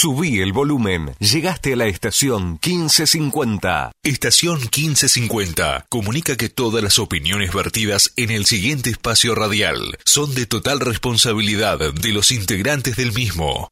Subí el volumen. Llegaste a la estación 1550. Estación 1550 comunica que todas las opiniones vertidas en el siguiente espacio radial son de total responsabilidad de los integrantes del mismo.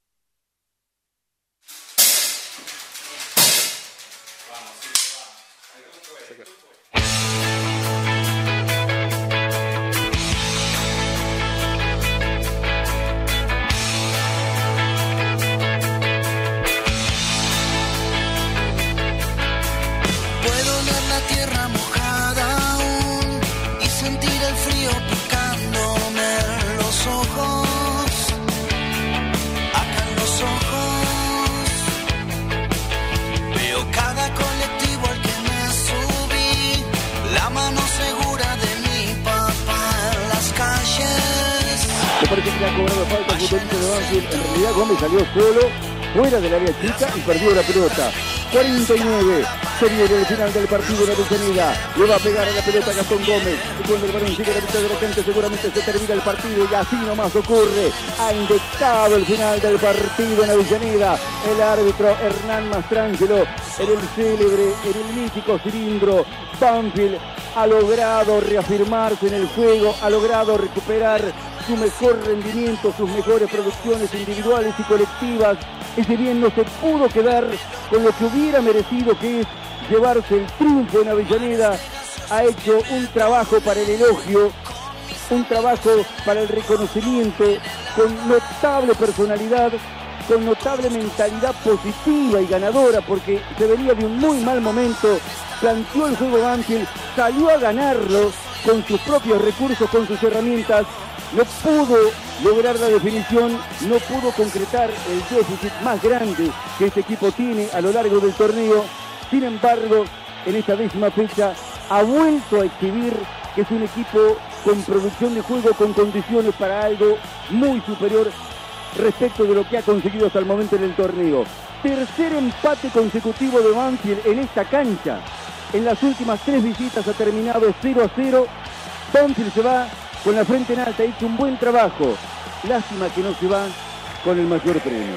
En realidad Gómez salió solo, fuera del área chica y perdió la pelota. 49. Se viene el final del partido de Avellaneda. Le va a pegar a la pelota Gastón Gómez. Y cuando el balón sigue la mitad de la cancha seguramente se termina el partido y así nomás ocurre. Ha indicado el final del partido en Avellaneda. El árbitro Hernán Mastrangelo en el célebre, en el mítico cilindro. Banfield ha logrado reafirmarse en el juego, ha logrado recuperar su mejor rendimiento, sus mejores producciones individuales y colectivas. Ese bien no se pudo quedar con lo que hubiera merecido, que es llevarse el triunfo en Avellaneda. Ha hecho un trabajo para el elogio, un trabajo para el reconocimiento, con notable personalidad, con notable mentalidad positiva y ganadora, porque se venía de un muy mal momento, planteó el juego Banfield, salió a ganarlo con sus propios recursos, con sus herramientas, no pudo lograr la definición, no pudo concretar el déficit más grande que este equipo tiene a lo largo del torneo. Sin embargo, en esta décima fecha ha vuelto a exhibir que es un equipo con producción de juego, con condiciones para algo muy superior respecto de lo que ha conseguido hasta el momento en el torneo. Tercer empate consecutivo de Banfield en esta cancha. En las últimas tres visitas ha terminado 0 a 0. Banfield se va con la frente en alta, ha hecho un buen trabajo. Lástima que no se va con el mayor premio.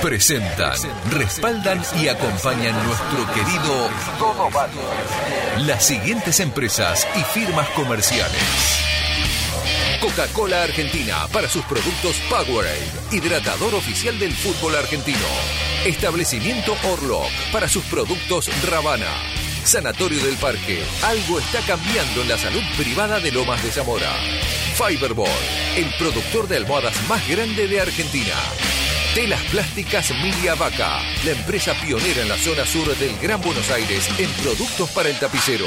Presentan, respaldan y acompañan nuestro querido. Las siguientes empresas y firmas comerciales. Coca-Cola Argentina para sus productos Powerade, hidratador oficial del fútbol argentino. Establecimiento Orlock para sus productos Ravana. Sanatorio del Parque, algo está cambiando en la salud privada de Lomas de Zamora. Fiberball, el productor de almohadas más grande de Argentina. Telas Plásticas Milia Vaca, la empresa pionera en la zona sur del Gran Buenos Aires en productos para el tapicero.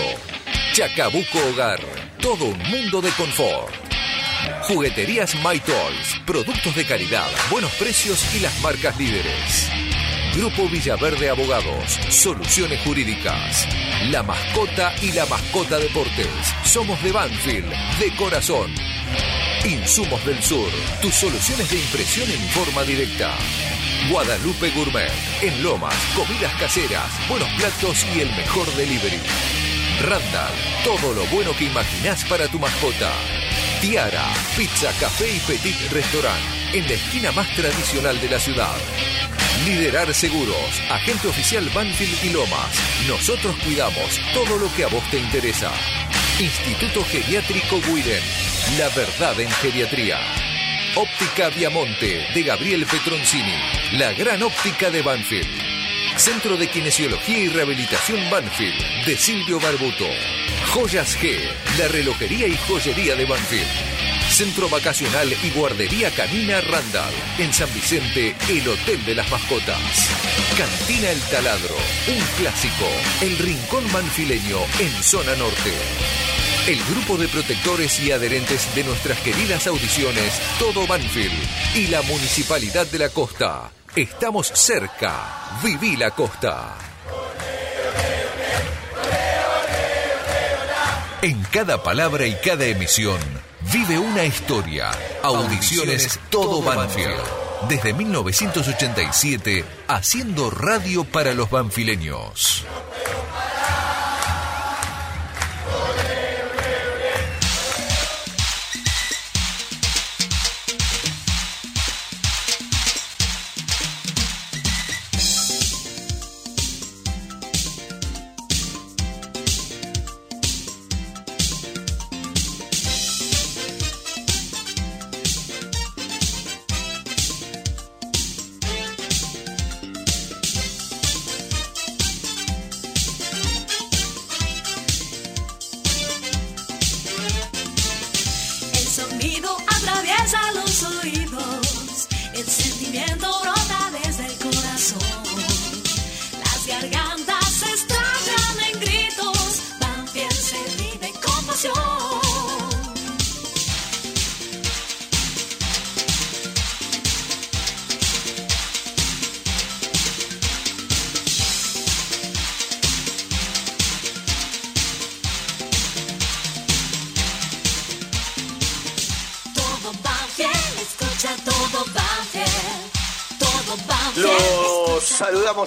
Chacabuco Hogar, todo un mundo de confort. Jugueterías My Toys, productos de calidad, buenos precios y las marcas líderes. Grupo Villaverde Abogados, soluciones jurídicas. La mascota y la mascota deportes. Somos de Banfield, de corazón. Insumos del Sur, tus soluciones de impresión en forma directa. Guadalupe Gourmet, en Lomas, comidas caseras, buenos platos y el mejor delivery. Randall, todo lo bueno que imaginás para tu mascota. Tiara, pizza, café y petit restaurant, en la esquina más tradicional de la ciudad. Liderar Seguros, agente oficial Banfield y Lomas. Nosotros cuidamos todo lo que a vos te interesa. Instituto Geriátrico Guiden, la verdad en geriatría. Óptica Viamonte, de Gabriel Petroncini, la gran óptica de Banfield. Centro de Kinesiología y Rehabilitación Banfield, de Silvio Barbuto. Joyas G, la relojería y joyería de Banfield. Centro Vacacional y Guardería Canina Randall. En San Vicente, el Hotel de las Mascotas. Cantina El Taladro, un clásico. El Rincón Manfileño, en Zona Norte. El grupo de protectores y adherentes de nuestras queridas audiciones, Todo Banfield. Y la Municipalidad de la Costa. Estamos cerca. Viví la costa. En cada palabra y cada emisión vive una historia. Audiciones Todo Banfield. Desde 1987, haciendo radio para los banfileños.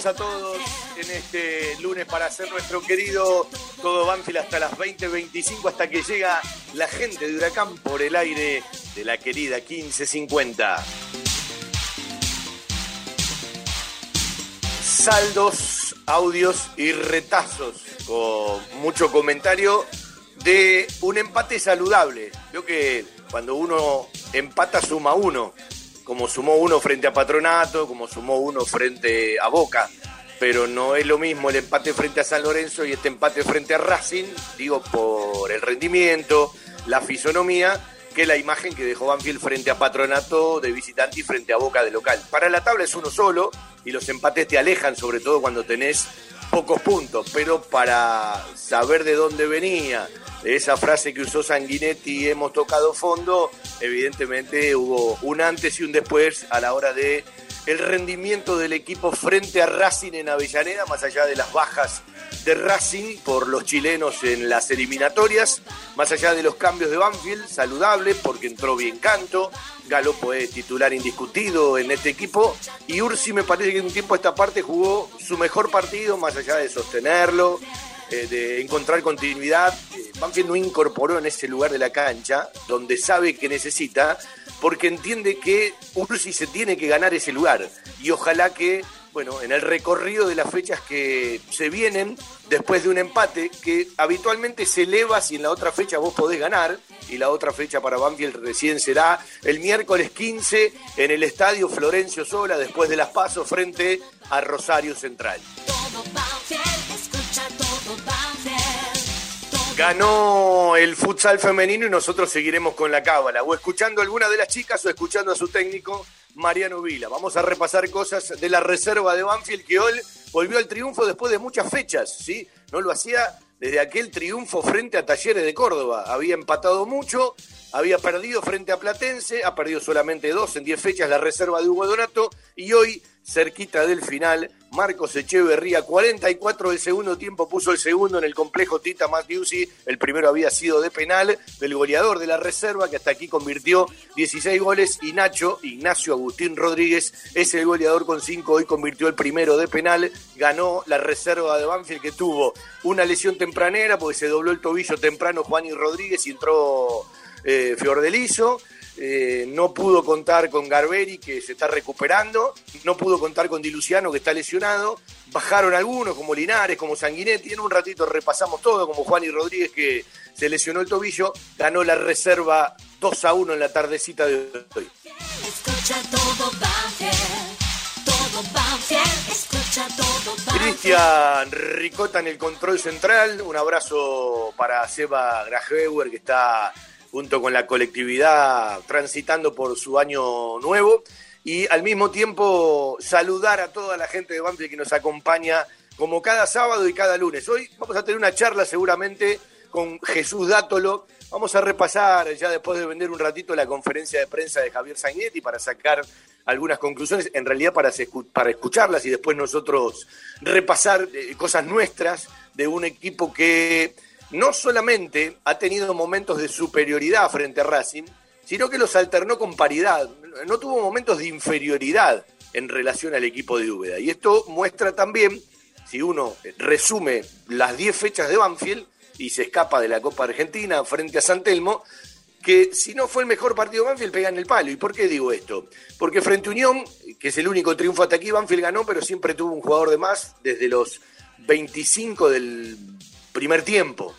A todos en este lunes para hacer nuestro querido Todo Banfield hasta las 20.25 hasta que llega la gente de Huracán por el aire de la querida 1550. Saldos, audios y retazos con mucho comentario de un empate saludable. Veo que cuando uno empata suma uno como sumó uno frente a Patronato, como sumó uno frente a Boca, pero no es lo mismo el empate frente a San Lorenzo y este empate frente a Racing, digo por el rendimiento, la fisonomía, que la imagen que dejó Banfield frente a Patronato de visitante y frente a Boca de local. Para la tabla es uno solo y los empates te alejan, sobre todo cuando tenés pocos puntos, pero para saber de dónde venía, esa frase que usó Sanguinetti, hemos tocado fondo, evidentemente hubo un antes y un después a la hora de el rendimiento del equipo frente a Racing en Avellaneda, más allá de las bajas de Racing por los chilenos en las eliminatorias, más allá de los cambios de Banfield, saludable porque entró bien Canto, Galopo es titular indiscutido en este equipo y Ursi me parece que en un tiempo esta parte jugó su mejor partido, más allá de sostenerlo, eh, de encontrar continuidad. Eh, Banfield no incorporó en ese lugar de la cancha, donde sabe que necesita, porque entiende que Ursi se tiene que ganar ese lugar. Y ojalá que, bueno, en el recorrido de las fechas que se vienen, después de un empate, que habitualmente se eleva si en la otra fecha vos podés ganar, y la otra fecha para Banfield recién será el miércoles 15 en el estadio Florencio Sola, después de las pasos frente a Rosario Central. Ganó el futsal femenino y nosotros seguiremos con la cábala, o escuchando a alguna de las chicas o escuchando a su técnico Mariano Vila. Vamos a repasar cosas de la reserva de Banfield que hoy volvió al triunfo después de muchas fechas, ¿sí? No lo hacía desde aquel triunfo frente a Talleres de Córdoba. Había empatado mucho, había perdido frente a Platense, ha perdido solamente dos en diez fechas la reserva de Hugo Donato y hoy cerquita del final. Marcos Echeverría, 44 del segundo tiempo, puso el segundo en el complejo Tita Matiusi. El primero había sido de penal del goleador de la reserva, que hasta aquí convirtió 16 goles. Y Nacho, Ignacio Agustín Rodríguez, es el goleador con 5. Hoy convirtió el primero de penal. Ganó la reserva de Banfield, que tuvo una lesión tempranera, porque se dobló el tobillo temprano Juan y Rodríguez y entró eh, Fiordelizo. Eh, no pudo contar con Garberi, que se está recuperando, no pudo contar con Di Luciano, que está lesionado, bajaron algunos, como Linares, como Sanguinetti, en un ratito repasamos todo, como Juan y Rodríguez, que se lesionó el tobillo, ganó la reserva 2 a 1 en la tardecita de hoy. Cristian Ricota en el control central, un abrazo para Seba Grajeuer, que está junto con la colectividad transitando por su año nuevo y al mismo tiempo saludar a toda la gente de Banfield que nos acompaña como cada sábado y cada lunes. Hoy vamos a tener una charla seguramente con Jesús Dátolo. Vamos a repasar ya después de vender un ratito la conferencia de prensa de Javier Zagnetti para sacar algunas conclusiones, en realidad para, para escucharlas y después nosotros repasar eh, cosas nuestras de un equipo que no solamente ha tenido momentos de superioridad frente a Racing, sino que los alternó con paridad. No tuvo momentos de inferioridad en relación al equipo de Úbeda. Y esto muestra también, si uno resume las 10 fechas de Banfield y se escapa de la Copa Argentina frente a San Telmo, que si no fue el mejor partido de Banfield, pega en el palo. ¿Y por qué digo esto? Porque frente a Unión, que es el único triunfo hasta aquí, Banfield ganó, pero siempre tuvo un jugador de más desde los 25 del primer tiempo.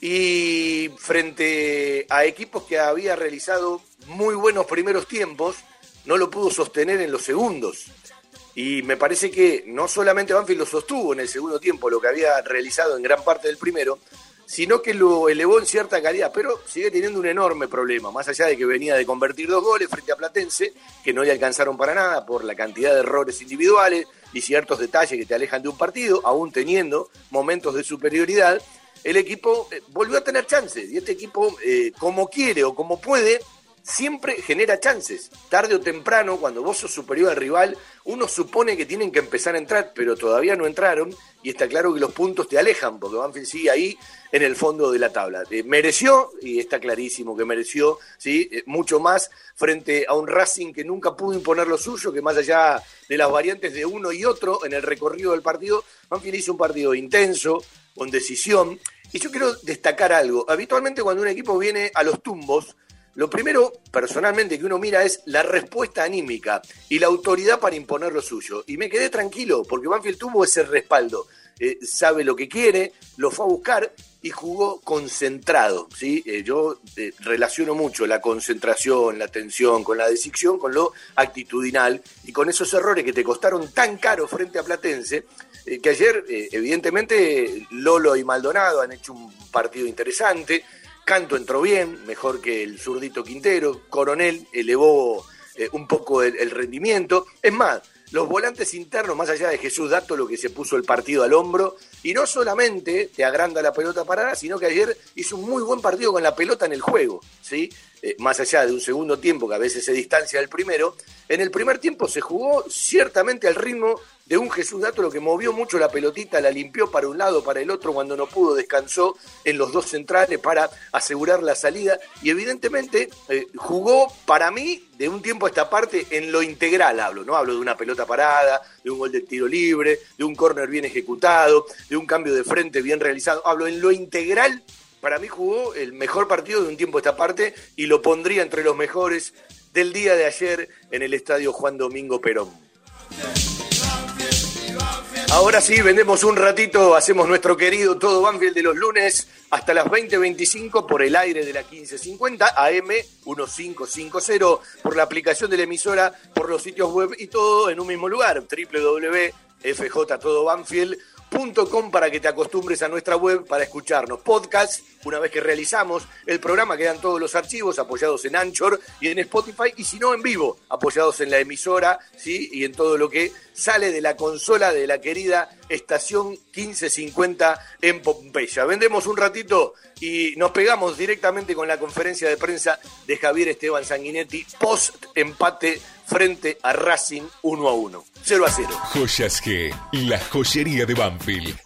Y frente a equipos que había realizado muy buenos primeros tiempos, no lo pudo sostener en los segundos. Y me parece que no solamente Banfield lo sostuvo en el segundo tiempo, lo que había realizado en gran parte del primero, sino que lo elevó en cierta calidad, pero sigue teniendo un enorme problema, más allá de que venía de convertir dos goles frente a Platense, que no le alcanzaron para nada por la cantidad de errores individuales y ciertos detalles que te alejan de un partido, aún teniendo momentos de superioridad, el equipo eh, volvió a tener chances y este equipo, eh, como quiere o como puede, siempre genera chances. Tarde o temprano, cuando vos sos superior al rival, uno supone que tienen que empezar a entrar, pero todavía no entraron y está claro que los puntos te alejan, porque Banfield sigue ahí en el fondo de la tabla. Eh, mereció, y está clarísimo que mereció, ¿sí? Mucho más frente a un Racing que nunca pudo imponer lo suyo, que más allá de las variantes de uno y otro en el recorrido del partido, Banfield hizo un partido intenso, con decisión. Y yo quiero destacar algo. Habitualmente cuando un equipo viene a los tumbos, lo primero, personalmente, que uno mira es la respuesta anímica y la autoridad para imponer lo suyo. Y me quedé tranquilo, porque Banfield tuvo ese respaldo. Eh, sabe lo que quiere, lo fue a buscar y jugó concentrado. ¿sí? Eh, yo eh, relaciono mucho la concentración, la tensión con la decisión, con lo actitudinal y con esos errores que te costaron tan caro frente a Platense, que ayer, evidentemente, Lolo y Maldonado han hecho un partido interesante. Canto entró bien, mejor que el zurdito Quintero. Coronel elevó eh, un poco el, rendimiento. Es más, los volantes internos, más allá de Jesús Dato, lo que se puso el partido al hombro, y no solamente te agranda la pelota parada, sino que ayer hizo un muy buen partido con la pelota en el juego, ¿sí? Eh, más allá de un segundo tiempo que a veces se distancia del primero, en el primer tiempo se jugó ciertamente al ritmo de un Jesús Dato, lo que movió mucho la pelotita, la limpió para un lado, para el otro, cuando no pudo, descansó en los dos centrales para asegurar la salida y evidentemente eh, jugó para mí de un tiempo a esta parte en lo integral hablo, ¿no? Hablo de una pelota parada, de un gol de tiro libre, de un córner bien ejecutado, de un cambio de frente bien realizado, hablo en lo integral para mí jugó el mejor partido de un tiempo a esta parte y lo pondría entre los mejores del día de ayer en el estadio Juan Domingo Perón. Ahora sí, vendemos un ratito, hacemos nuestro querido Todo Banfield de los lunes hasta las 20.25 por el aire de la 1550 AM 1550 por la aplicación de la emisora, por los sitios web y todo en un mismo lugar, www.fjtodobanfield.com com para que te acostumbres a nuestra web para escucharnos. Podcast, una vez que realizamos el programa, quedan todos los archivos apoyados en Anchor y en Spotify, y si no en vivo, apoyados en la emisora, ¿sí? Y en todo lo que sale de la consola de la querida estación 1550 en Pompeya. Vendemos un ratito y nos pegamos directamente con la conferencia de prensa de Javier Esteban Sanguinetti, post empate frente a Racing 1 a 1. 0 a 0. Joyas G, la joyería de Banfield.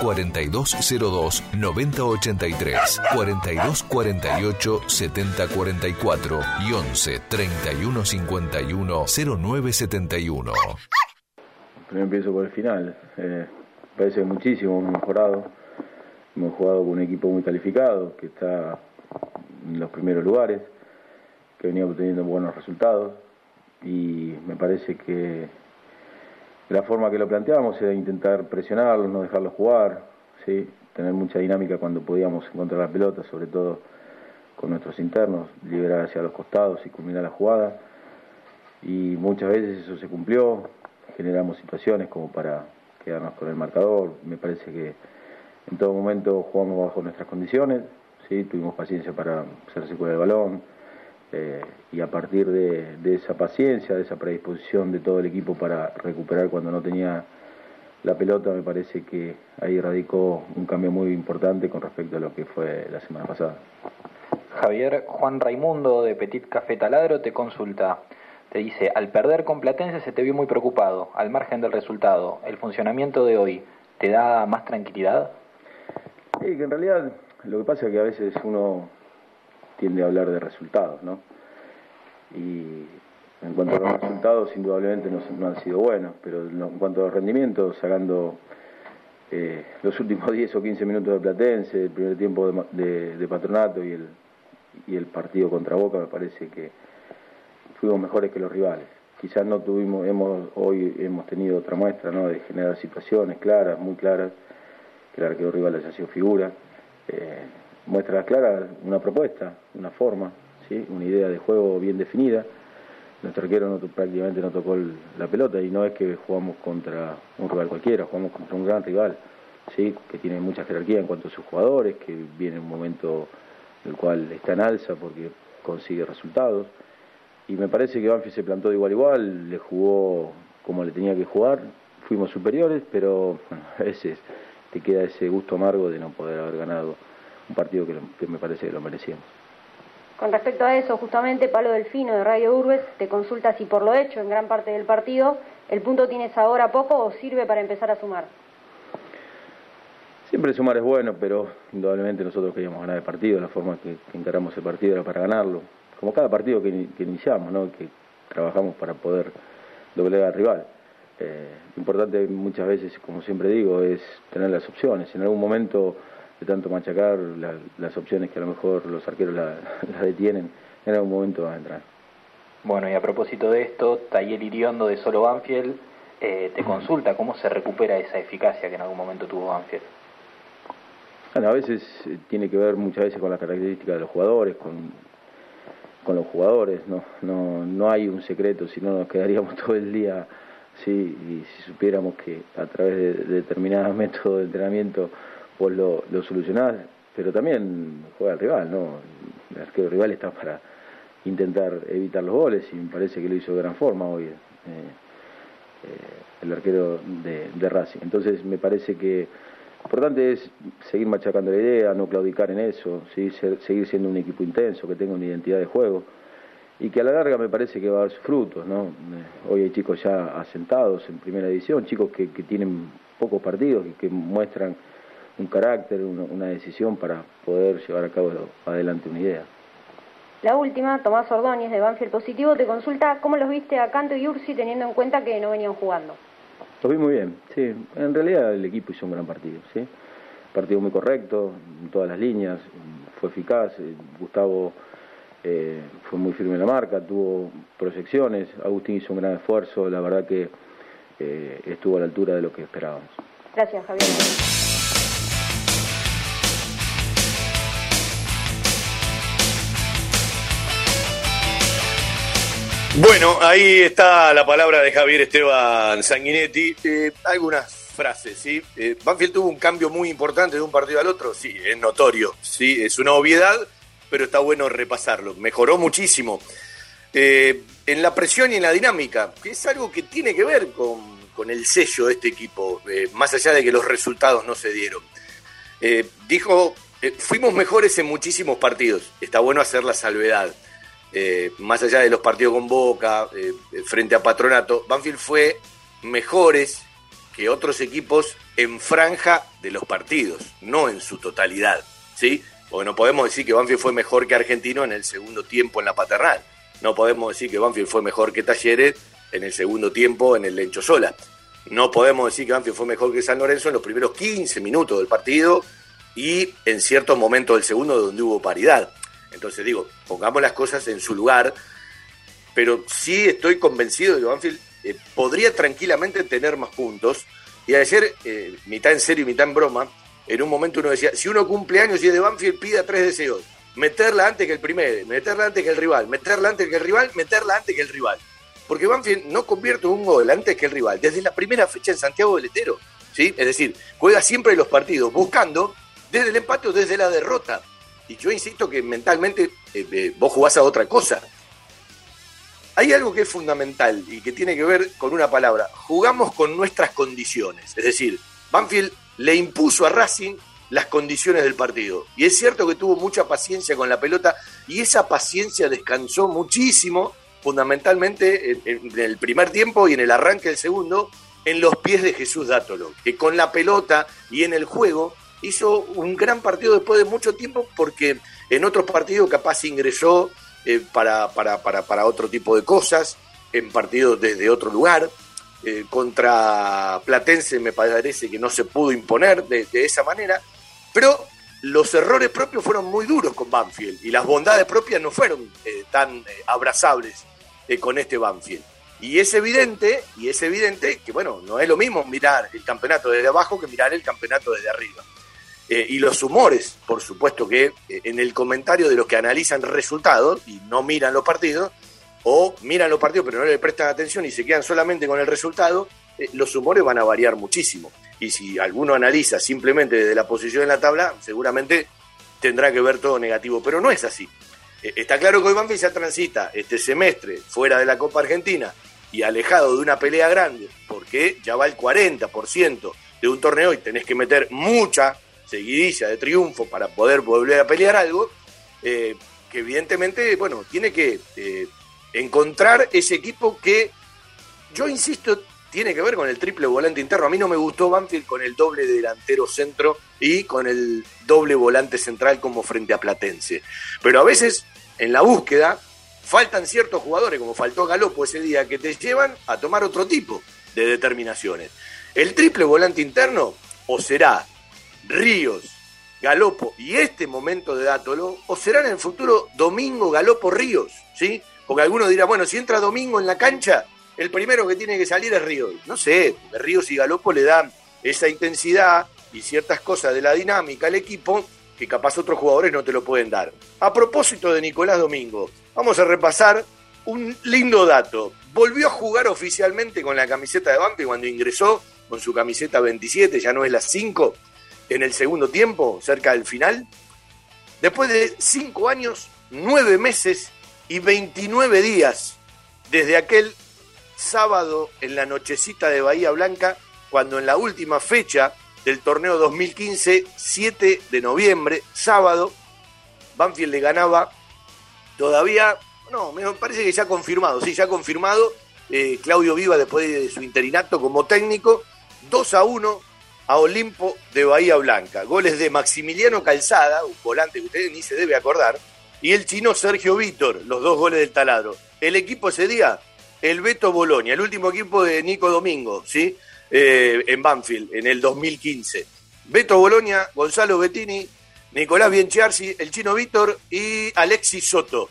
4202 9083, 4248 7044 y 11 3151 0971. Primero empiezo por el final. Eh, parece muchísimo hemos mejorado. Hemos jugado con un equipo muy calificado, que está en los primeros lugares, que venía obteniendo buenos resultados. Y me parece que la forma que lo planteábamos era intentar presionarlos, no dejarlos jugar, ¿sí? tener mucha dinámica cuando podíamos encontrar la pelota, sobre todo con nuestros internos, liberar hacia los costados y culminar la jugada. Y muchas veces eso se cumplió, generamos situaciones como para quedarnos con el marcador. Me parece que en todo momento jugamos bajo nuestras condiciones, ¿sí? tuvimos paciencia para hacerse con el balón, eh, y a partir de, esa paciencia, de esa predisposición de todo el equipo para recuperar cuando no tenía la pelota, me parece que ahí radicó un cambio muy importante con respecto a lo que fue la semana pasada. Javier, Juan Raimundo de Petit Café Taladro te consulta. te dice, al perder con Platense se te vio muy preocupado, al margen del resultado. ¿El funcionamiento de hoy te da más tranquilidad? Sí, que en realidad lo que pasa es que a veces uno tiende a hablar de resultados, ¿no? Y en cuanto a los resultados, indudablemente no, han sido buenos, pero en cuanto a los rendimientos, sacando eh, los últimos 10 o 15 minutos de Platense, el primer tiempo de, Patronato y el, y el partido contra Boca, me parece que fuimos mejores que los rivales. Quizás no tuvimos, hemos, hoy hemos tenido otra muestra, ¿no? De generar situaciones claras, muy claras, que el arquero rival haya sido figura. Eh, muestras claras, una propuesta, una forma, ¿sí? una idea de juego bien definida. Nuestro arquero no, prácticamente no tocó la pelota y no es que jugamos contra un rival cualquiera, jugamos contra un gran rival, ¿sí? que tiene mucha jerarquía en cuanto a sus jugadores, que viene un momento en el cual está en alza porque consigue resultados y me parece que Banfield se plantó de igual a igual, le jugó como le tenía que jugar, fuimos superiores, pero a veces te queda ese gusto amargo de no poder haber ganado un partido que, me parece que lo merecíamos. Con respecto a eso, justamente Palo Delfino de Radio Urbes te consulta si por lo hecho en gran parte del partido el punto tienes ahora poco o sirve para empezar a sumar. Siempre sumar es bueno, pero indudablemente nosotros queríamos ganar el partido, la forma que encaramos el partido era para ganarlo como cada partido que, iniciamos, ¿no? que trabajamos para poder doblegar al rival. Eh, importante muchas veces, como siempre digo, es tener las opciones. En algún momento de tanto machacar las opciones que a lo mejor los arqueros las detienen, en algún momento van a entrar. Bueno, y a propósito de esto, Tayel Iriondo de Solo Banfield eh, te consulta cómo se recupera esa eficacia que en algún momento tuvo Banfield. Bueno, a veces eh, tiene que ver muchas veces con las características de los jugadores, con con los jugadores, no, no, no hay un secreto, si no nos quedaríamos todo el día sí, y si supiéramos que a través de, determinados métodos de entrenamiento vos lo, lo solucionás, pero también juega el rival, ¿no? El arquero rival está para intentar evitar los goles y me parece que lo hizo de gran forma hoy eh, eh, el arquero de, de Racing. Entonces me parece que lo importante es seguir machacando la idea, no claudicar en eso, seguir siendo un equipo intenso, que tenga una identidad de juego y que a la larga me parece que va a dar sus frutos. ¿no? Eh, hoy hay chicos ya asentados en primera edición, chicos que, tienen pocos partidos y que muestran un carácter, una, decisión para poder llevar a cabo adelante una idea. La última, Tomás Ordóñez de Banfield Positivo, te consulta cómo los viste a Canto y Ursi teniendo en cuenta que no venían jugando. Lo vi muy bien, sí. En realidad el equipo hizo un gran partido, sí. Partido muy correcto, en todas las líneas, fue eficaz. Eh, Gustavo eh, fue muy firme en la marca, tuvo proyecciones. Agustín hizo un gran esfuerzo, la verdad que eh, estuvo a la altura de lo que esperábamos. Gracias, Javier. Bueno, ahí está la palabra de Javier Esteban Sanguinetti. Eh, algunas frases, ¿sí? Eh, Banfield tuvo un cambio muy importante de un partido al otro, sí, es notorio, sí, es una obviedad, pero está bueno repasarlo. Mejoró muchísimo eh, en la presión y en la dinámica, que es algo que tiene que ver con, con el sello de este equipo, más allá de que los resultados no se dieron. dijo, fuimos mejores en muchísimos partidos, está bueno hacer la salvedad eh, más allá de los partidos con Boca, eh, frente a Patronato, Banfield fue mejores que otros equipos en franja de los partidos, no en su totalidad, ¿sí? Porque no podemos decir que Banfield fue mejor que Argentino en el segundo tiempo en la paternal. No podemos decir que Banfield fue mejor que Talleres en el segundo tiempo en el Lencho Sola. No podemos decir que Banfield fue mejor que San Lorenzo en los primeros 15 minutos del partido y en ciertos momentos del segundo donde hubo paridad. Entonces digo, pongamos las cosas en su lugar, pero sí estoy convencido de que Banfield eh, podría tranquilamente tener más puntos. Y ayer, eh, mitad en serio y mitad en broma, en un momento uno decía, si uno cumple años y es de Banfield, pida tres deseos. Meterla antes que el primero, meterla antes que el rival, meterla antes que el rival, meterla antes que el rival. Porque Banfield no convierte un gol antes que el rival, desde la primera fecha en Santiago del Estero. ¿sí? Es decir, juega siempre los partidos buscando desde el empate o desde la derrota. Y yo insisto que mentalmente eh, eh, vos jugás a otra cosa. Hay algo que es fundamental y que tiene que ver con una palabra. Jugamos con nuestras condiciones. Es decir, Banfield le impuso a Racing las condiciones del partido. Y es cierto que tuvo mucha paciencia con la pelota y esa paciencia descansó muchísimo fundamentalmente en, en el primer tiempo y en el arranque del segundo en los pies de Jesús Dátolo, que con la pelota y en el juego hizo un gran partido después de mucho tiempo porque en otros partidos capaz ingresó eh, para, para, para, para, otro tipo de cosas, en partidos desde otro lugar. Eh, contra Platense me parece que no se pudo imponer de, esa manera, pero los errores propios fueron muy duros con Banfield y las bondades propias no fueron eh, tan eh, abrazables eh, con este Banfield. Y es evidente, y es evidente que bueno, no es lo mismo mirar el campeonato desde abajo que mirar el campeonato desde arriba. Eh, y los humores, por supuesto que eh, en el comentario de los que analizan resultados y no miran los partidos, o miran los partidos pero no le prestan atención y se quedan solamente con el resultado, eh, los humores van a variar muchísimo. Y si alguno analiza simplemente desde la posición en la tabla, seguramente tendrá que ver todo negativo, pero no es así. Está claro que hoy Banfield ya transita este semestre fuera de la Copa Argentina y alejado de una pelea grande, porque ya va el 40% de un torneo y tenés que meter mucha seguidilla de triunfo para poder volver a pelear algo, eh, que evidentemente, bueno, tiene que eh, encontrar ese equipo que, yo insisto, tiene que ver con el triple volante interno. A mí no me gustó Banfield con el doble delantero centro y con el doble volante central como frente a Platense. Pero a veces, en la búsqueda, faltan ciertos jugadores, como faltó Galopo ese día, que te llevan a tomar otro tipo de determinaciones. El triple volante interno o será Ríos, Galopo y este momento de Dátolo, o será en el futuro Domingo, Galopo, Ríos, ¿sí? Porque algunos dirán, bueno, si entra Domingo en la cancha, el primero que tiene que salir es Ríos. No sé, porque Ríos y Galopo le dan esa intensidad y ciertas cosas de la dinámica al equipo que capaz otros jugadores no te lo pueden dar. A propósito de Nicolás Domingo, vamos a repasar un lindo dato. Volvió a jugar oficialmente con la camiseta de Banfield cuando ingresó con su camiseta 27, ya no es la 5, en el segundo tiempo, cerca del final. Después de 5 años, 9 meses y 29 días desde aquel sábado en la nochecita de Bahía Blanca, cuando en la última fecha del torneo 2015, 7 de noviembre, sábado, Banfield le ganaba todavía, no, me parece que ya confirmado, sí, ya confirmado, eh, Claudio Viva después de su interinato como técnico, 2 a 1 a Olimpo de Bahía Blanca. Goles de Maximiliano Calzada, un volante que usted ni se debe acordar, y el chino Sergio Vítor, los dos goles del taladro. El equipo ese día, el Beto Bolonia, el último equipo de Nico Domingo, ¿sí? Eh, en Banfield, en el 2015. Beto Bolonia, Gonzalo Bettini, Nicolás Bienchiarsi, el chino Víctor y Alexis Soto.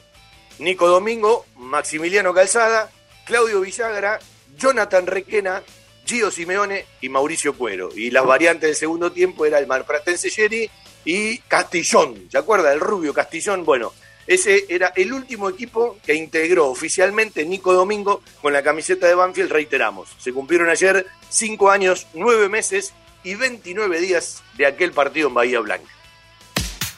Nico Domingo, Maximiliano Calzada, Claudio Villagra, Jonathan Requena, Gio Simeone y Mauricio Cuero. Y las variantes del segundo tiempo era el Marpratense Jerry y Castillón. ¿Se acuerda? El rubio Castillón. Bueno, ese era el último equipo que integró oficialmente Nico Domingo con la camiseta de Banfield, reiteramos. Se cumplieron ayer cinco años, nueve meses y 29 días de aquel partido en Bahía Blanca.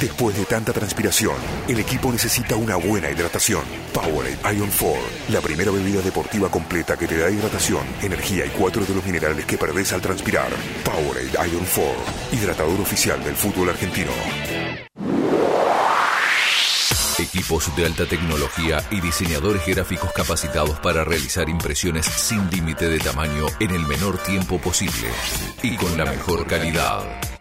Después de tanta transpiración, el equipo necesita una buena hidratación. Powerade Ion 4, la primera bebida deportiva completa que te da hidratación, energía y cuatro de los minerales que perdés al transpirar. Powerade Ion 4, hidratador oficial del fútbol argentino. Equipos de alta tecnología y diseñadores gráficos capacitados para realizar impresiones sin límite de tamaño en el menor tiempo posible y con la mejor calidad.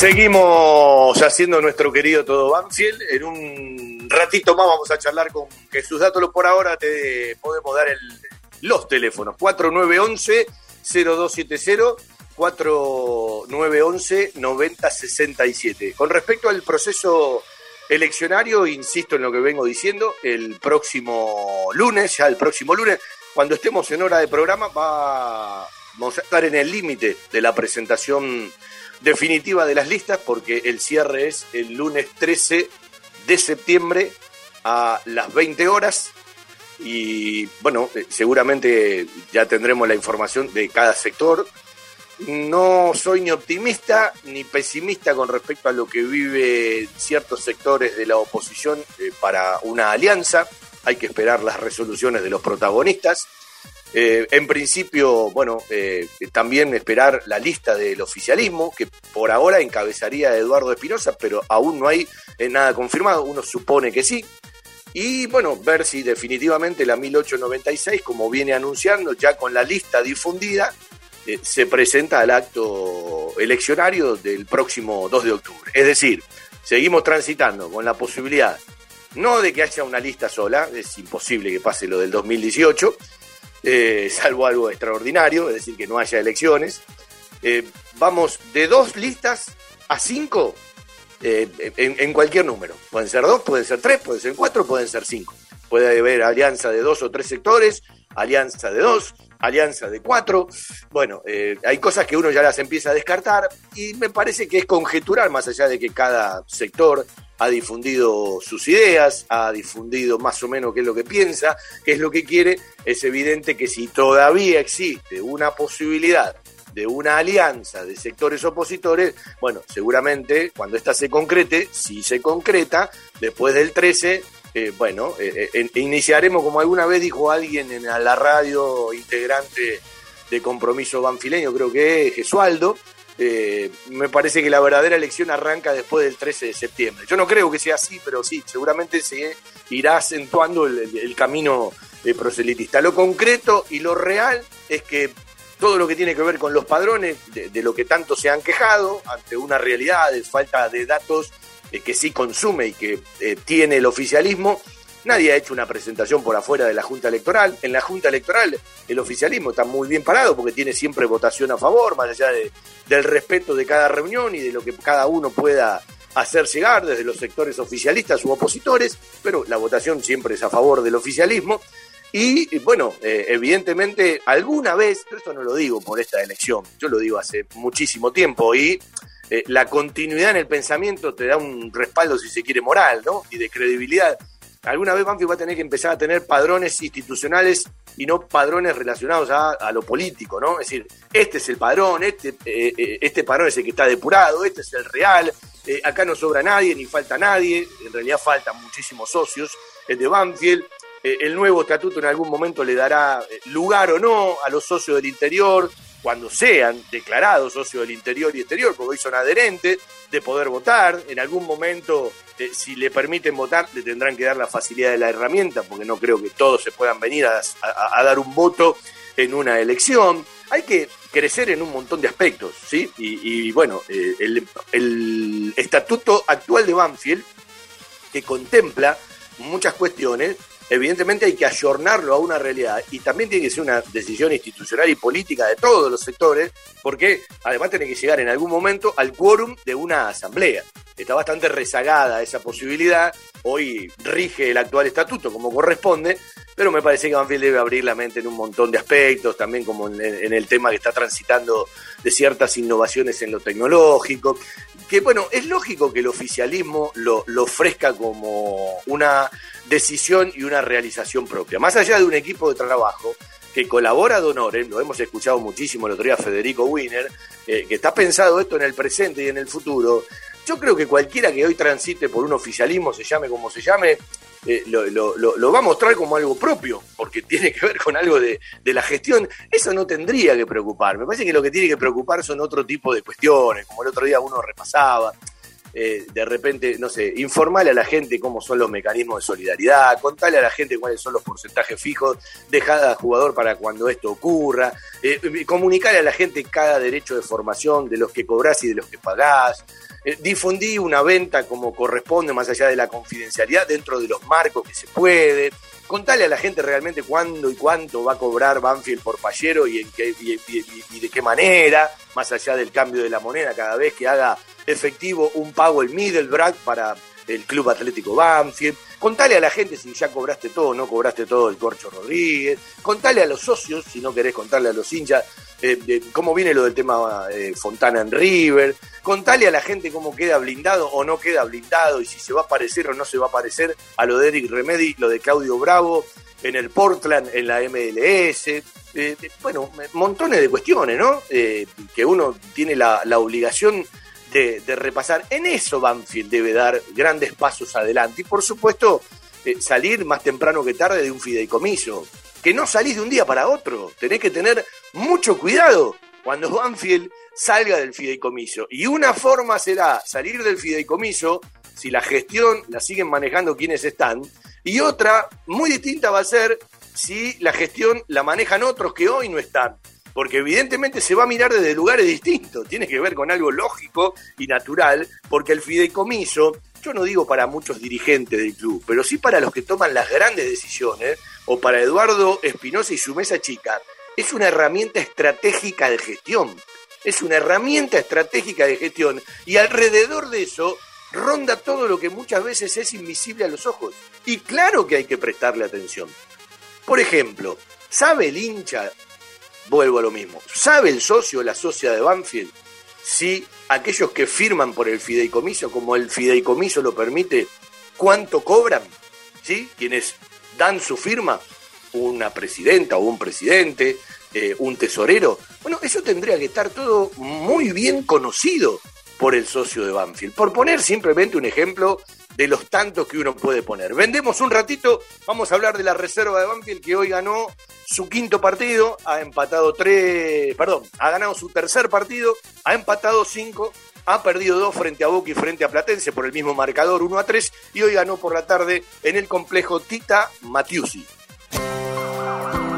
Seguimos haciendo nuestro querido Todo Banfield. En un ratito más vamos a charlar con Jesús Dátolo. Por ahora te podemos dar los teléfonos. 4911-0270, 4911-9067. Con respecto al proceso eleccionario, insisto en lo que vengo diciendo, el próximo lunes, ya el próximo lunes, cuando estemos en hora de programa, va, vamos a estar en el límite de la presentación definitiva de las listas porque el cierre es el lunes 13 de septiembre a las 20 horas y bueno, eh, seguramente ya tendremos la información de cada sector. No soy ni optimista ni pesimista con respecto a lo que vive ciertos sectores de la oposición eh, para una alianza. Hay que esperar las resoluciones de los protagonistas. Eh, en principio, bueno, eh, también esperar la lista del oficialismo, que por ahora encabezaría Eduardo Espinosa, pero aún no hay eh, nada confirmado, uno supone que sí. Y bueno, ver si definitivamente la 1896, como viene anunciando, ya con la lista difundida, se presenta al acto eleccionario del próximo 2 de octubre. Es decir, seguimos transitando con la posibilidad, no de que haya una lista sola, es imposible que pase lo del 2018, eh, salvo algo extraordinario, es decir, que no haya elecciones. Eh, vamos de dos listas a cinco eh, en, cualquier número. Pueden ser dos, pueden ser tres, pueden ser cuatro, pueden ser cinco. Puede haber alianza de dos o tres sectores, alianza de dos, alianza de cuatro. Bueno, hay cosas que uno ya las empieza a descartar y me parece que es conjeturar, más allá de que cada sector ha difundido sus ideas, ha difundido más o menos qué es lo que piensa, qué es lo que quiere, es evidente que si todavía existe una posibilidad de una alianza de sectores opositores, bueno, seguramente cuando esta se concrete, si se concreta, después del 13, eh, bueno, eh, eh, iniciaremos, como alguna vez dijo alguien en la radio integrante de Compromiso Banfileño, creo que es Gesualdo, eh, me parece que la verdadera elección arranca después del 13 de septiembre. Yo no creo que sea así, pero sí, seguramente se irá acentuando el, camino eh, proselitista. Lo concreto y lo real es que todo lo que tiene que ver con los padrones, de, lo que tanto se han quejado, ante una realidad de falta de datos eh, que sí consume y que tiene el oficialismo, Nadie ha hecho una presentación por afuera de la Junta Electoral. En la Junta Electoral el oficialismo está muy bien parado porque tiene siempre votación a favor, más allá del respeto de cada reunión y de lo que cada uno pueda hacer llegar desde los sectores oficialistas u opositores, pero la votación siempre es a favor del oficialismo. Y bueno, eh, evidentemente alguna vez, pero esto no lo digo por esta elección, yo lo digo hace muchísimo tiempo y eh, la continuidad en el pensamiento te da un respaldo, si se quiere, moral, ¿no? Y de credibilidad alguna vez Banfield va a tener que empezar a tener padrones institucionales y no padrones relacionados a, lo político, ¿no? Es decir, este es el padrón, este, eh, eh, este padrón es el que está depurado, este es el real, eh, acá no sobra nadie ni falta nadie, en realidad faltan muchísimos socios, el de Banfield, el nuevo estatuto en algún momento le dará lugar o no a los socios del interior, cuando sean declarados socios del interior y exterior, porque hoy son adherentes, de poder votar. En algún momento, eh, si le permiten votar, le tendrán que dar la facilidad de la herramienta, porque no creo que todos se puedan venir a, dar un voto en una elección. Hay que crecer en un montón de aspectos, ¿sí? Y, bueno, eh, el, el estatuto actual de Banfield, que contempla muchas cuestiones, evidentemente hay que ayornarlo a una realidad y también tiene que ser una decisión institucional y política de todos los sectores, porque además tiene que llegar en algún momento al quórum de una asamblea. Está bastante rezagada esa posibilidad, hoy rige el actual estatuto como corresponde, pero me parece que Banfield debe abrir la mente en un montón de aspectos, también como en, el tema que está transitando de ciertas innovaciones en lo tecnológico. Que bueno, es lógico que el oficialismo lo, lo ofrezca como una decisión y una realización propia. Más allá de un equipo de trabajo que colabora Donoren, lo hemos escuchado muchísimo el otro día Federico Wiener, eh, que está pensado esto en el presente y en el futuro. Yo creo que cualquiera que hoy transite por un oficialismo, se llame como se llame, eh, lo, va a mostrar como algo propio, porque tiene que ver con algo de, la gestión. Eso no tendría que preocupar. Me parece que lo que tiene que preocupar son otro tipo de cuestiones, como el otro día uno repasaba. eh, de repente, no sé, informarle a la gente cómo son los mecanismos de solidaridad, contarle a la gente cuáles son los porcentajes fijos de cada jugador para cuando esto ocurra, eh, comunicarle a la gente cada derecho de formación de los que cobrás y de los que pagás, eh, difundí una venta como corresponde, más allá de la confidencialidad, dentro de los marcos que se puede. Contarle a la gente realmente cuándo y cuánto va a cobrar Banfield por payero y, en qué, y, de qué manera, más allá del cambio de la moneda, cada vez que haga efectivo un pago el Middlebrad para el Club Atlético Banfield. Contale a la gente si ya cobraste todo o no cobraste todo el Corcho Rodríguez. Contale a los socios, si no querés contarle a los hinchas, eh, cómo viene lo del tema eh, Fontana en River. Contale a la gente cómo queda blindado o no queda blindado y si se va a parecer o no se va a parecer a lo de Eric Remedi, lo de Claudio Bravo en el Portland, en la MLS. Eh, eh, bueno, montones de cuestiones, ¿no? Que uno tiene la obligación de, repasar. En eso Banfield debe dar grandes pasos adelante y por supuesto eh, salir más temprano que tarde de un fideicomiso. Que no salís de un día para otro. Tenés que tener mucho cuidado cuando Banfield salga del fideicomiso. Y una forma será salir del fideicomiso si la gestión la siguen manejando quienes están. Y otra muy distinta va a ser si la gestión la manejan otros que hoy no están. Porque evidentemente se va a mirar desde lugares distintos. Tiene que ver con algo lógico y natural. Porque el fideicomiso, yo no digo para muchos dirigentes del club, pero sí para los que toman las grandes decisiones, o para Eduardo Espinosa y su mesa chica, es una herramienta estratégica de gestión. Es una herramienta estratégica de gestión. Y alrededor de eso ronda todo lo que muchas veces es invisible a los ojos. Y claro que hay que prestarle atención. Por ejemplo, ¿sabe el hincha? Vuelvo a lo mismo. ¿Sabe el socio o la socia de Banfield si aquellos que firman por el fideicomiso, como el fideicomiso lo permite, cuánto cobran? ¿Sí? Quienes dan su firma, una presidenta o un presidente, eh, un tesorero. Bueno, eso tendría que estar todo muy bien conocido por el socio de Banfield. Por poner simplemente un ejemplo de los tantos que uno puede poner. Vendemos un ratito, vamos a hablar de la reserva de Banfield que hoy ganó su quinto partido, ha empatado tres, perdón, ha ganado su tercer partido, ha empatado cinco, ha perdido dos frente a Boca y frente a Platense por el mismo marcador 1 a 3 y hoy ganó por la tarde en el complejo Tita Matiusi.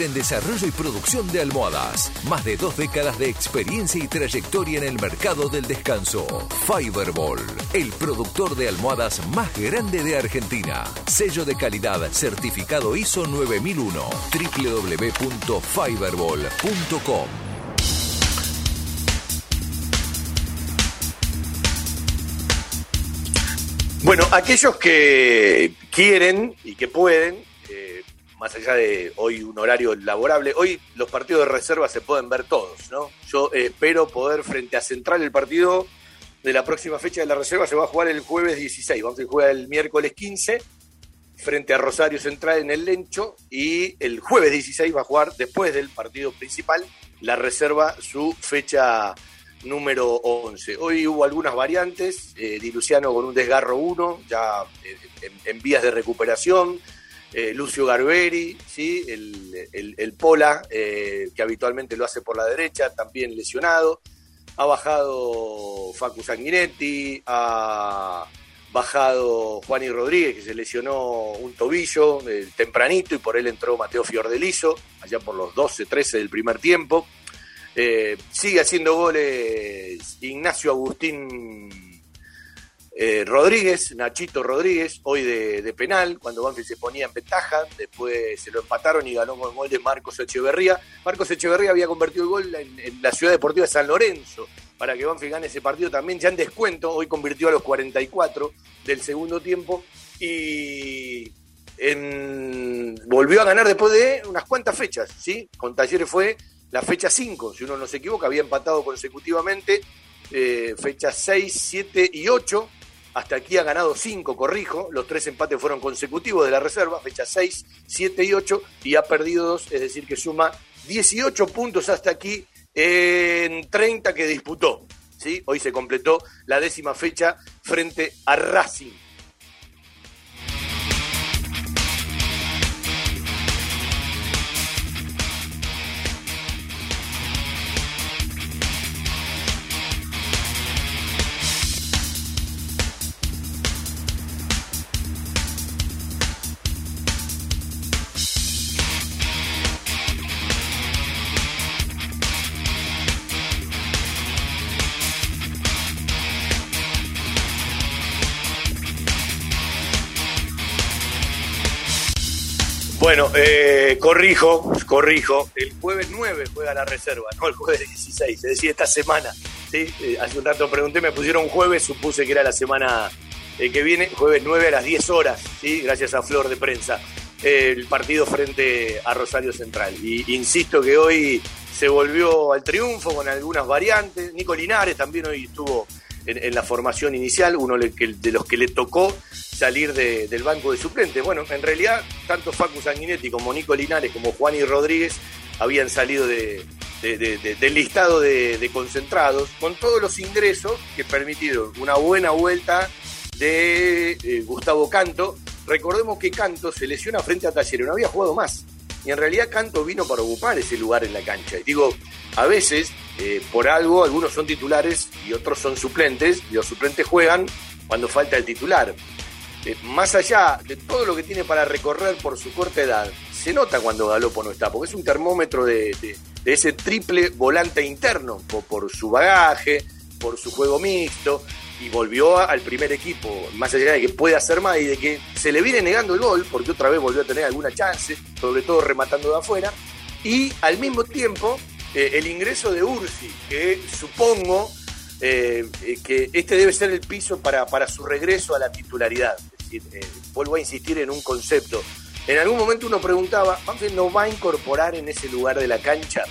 En desarrollo y producción de almohadas. Más de dos décadas de experiencia y trayectoria en el mercado del descanso. Fiberball, el productor de almohadas más grande de Argentina. Sello de calidad certificado ISO 9001. www.fiberball.com. Bueno, aquellos que quieren y que pueden, eh, más allá de hoy un horario laborable, hoy los partidos de reserva se pueden ver todos, ¿no? Yo eh, espero poder frente a Central el partido de la próxima fecha de la reserva se va a jugar el jueves 16, vamos a jugar el miércoles 15 frente a Rosario Central en el Lencho y el jueves 16 va a jugar después del partido principal la reserva su fecha número 11. Hoy hubo algunas variantes, eh, Di Luciano con un desgarro 1, ya eh, en, en vías de recuperación, eh, Lucio Garberi, ¿sí? el, el- Pola, eh, que habitualmente lo hace por la derecha, también lesionado. Ha bajado Facu Sanguinetti, ha bajado Juani Rodríguez, que se lesionó un tobillo eh, tempranito y por él entró Mateo Fiordelizo, allá por los 12, 13 del primer tiempo. Sigue haciendo goles Ignacio Agustín eh, Rodríguez, Nachito Rodríguez, hoy de, penal, cuando Banfield se ponía en ventaja, después se lo empataron y ganó con gol de Marcos Echeverría. Marcos Echeverría había convertido el gol en, la ciudad deportiva de San Lorenzo para que Banfield gane ese partido también, ya en descuento, hoy convirtió a los 44 del segundo tiempo y volvió a ganar después de unas cuantas fechas, ¿sí? Con Talleres fue la fecha 5, si uno no se equivoca, había empatado consecutivamente fechas 6, 7 y 8. Hasta aquí ha ganado 5, corrijo. Los tres empates fueron consecutivos de la reserva, fechas 6, 7 y 8, y ha perdido 2, es decir, que suma 18 puntos hasta aquí en 30 que disputó. ¿sí? Hoy se completó la décima fecha frente a Racing. Bueno, eh, corrijo, corrijo. El jueves 9 juega la reserva, no el jueves 16, es decir, esta semana. ¿sí? Eh, hace un rato pregunté, me pusieron jueves, supuse que era la semana eh, que viene, jueves 9 a las 10 horas, ¿sí? gracias a Flor de Prensa, el partido frente a Rosario Central. Y insisto que hoy se volvió al triunfo con algunas variantes. Nico Linares también hoy estuvo en, la formación inicial, uno de los que le tocó salir de- del banco de suplentes. Bueno, en realidad, tanto Facu Sanguinetti como Nico Linares como Juan y Rodríguez habían salido de- de- de- de- del listado de, de concentrados, con todos los ingresos que permitieron una buena vuelta de eh, Gustavo Canto. Recordemos que Canto se lesiona frente a Talleres, no había jugado más. Y en realidad Canto vino para ocupar ese lugar en la cancha. Y digo, a veces, eh, por algo, algunos son titulares y otros son suplentes, y los suplentes juegan cuando falta el titular. Eh, más allá de todo lo que tiene para recorrer por su corta edad, se nota cuando Galopo no está, porque es un termómetro de, ese triple volante interno, por, su bagaje, por su juego mixto, y volvió al primer equipo, más allá de que puede hacer más y de que se le viene negando el gol, porque otra vez volvió a tener alguna chance, sobre todo rematando de afuera, y al mismo tiempo eh, el ingreso de Ursi, que supongo eh, eh, que este debe ser el piso para, para su regreso a la titularidad. Es decir, vuelvo a insistir en un concepto. En algún momento uno preguntaba, ¿Banfield no va a incorporar en ese lugar de la cancha?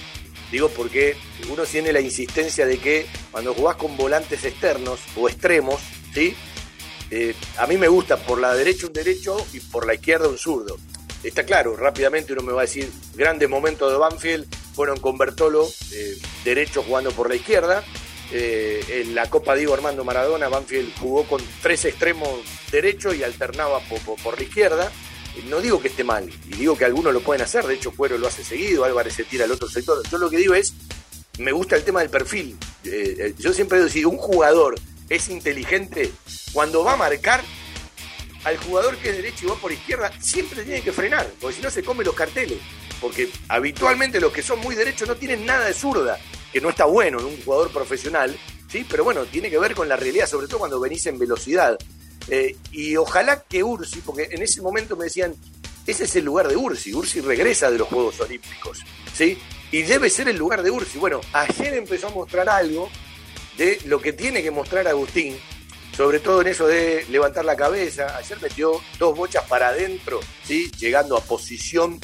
Digo porque uno tiene la insistencia de que cuando jugás con volantes externos o extremos, ¿sí? A mí me gusta por la derecha un derecho y por la izquierda un zurdo. Está claro, rápidamente uno me va a decir, grandes momentos de Banfield fueron con Bertolo, eh, derecho jugando por la izquierda. Eh, en la Copa Diego Armando Maradona, Banfield jugó con tres extremos derechos y alternaba por, la izquierda. No digo que esté mal, y digo que algunos lo pueden hacer, de hecho Cuero lo hace seguido, Álvarez se tira al otro sector. Yo lo que digo es, me gusta el tema del perfil. yo siempre digo, si un jugador es inteligente, cuando va a marcar, al jugador que es derecho y va por izquierda, siempre tiene que frenar, porque si no se come los carteles. Porque habitualmente los que son muy derechos no tienen nada de zurda, que no está bueno en un jugador profesional, ¿sí? Pero bueno, tiene que ver con la realidad, sobre todo cuando venís en velocidad. Eh, y ojalá que Ursi, porque en ese momento me decían, ese es el lugar de Ursi, Ursi regresa de los Juegos Olímpicos, ¿sí? Y debe ser el lugar de Ursi. Bueno, ayer empezó a mostrar algo de lo que tiene que mostrar Agustín, sobre todo en eso de levantar la cabeza. Ayer metió dos bochas para adentro, ¿sí? llegando a posición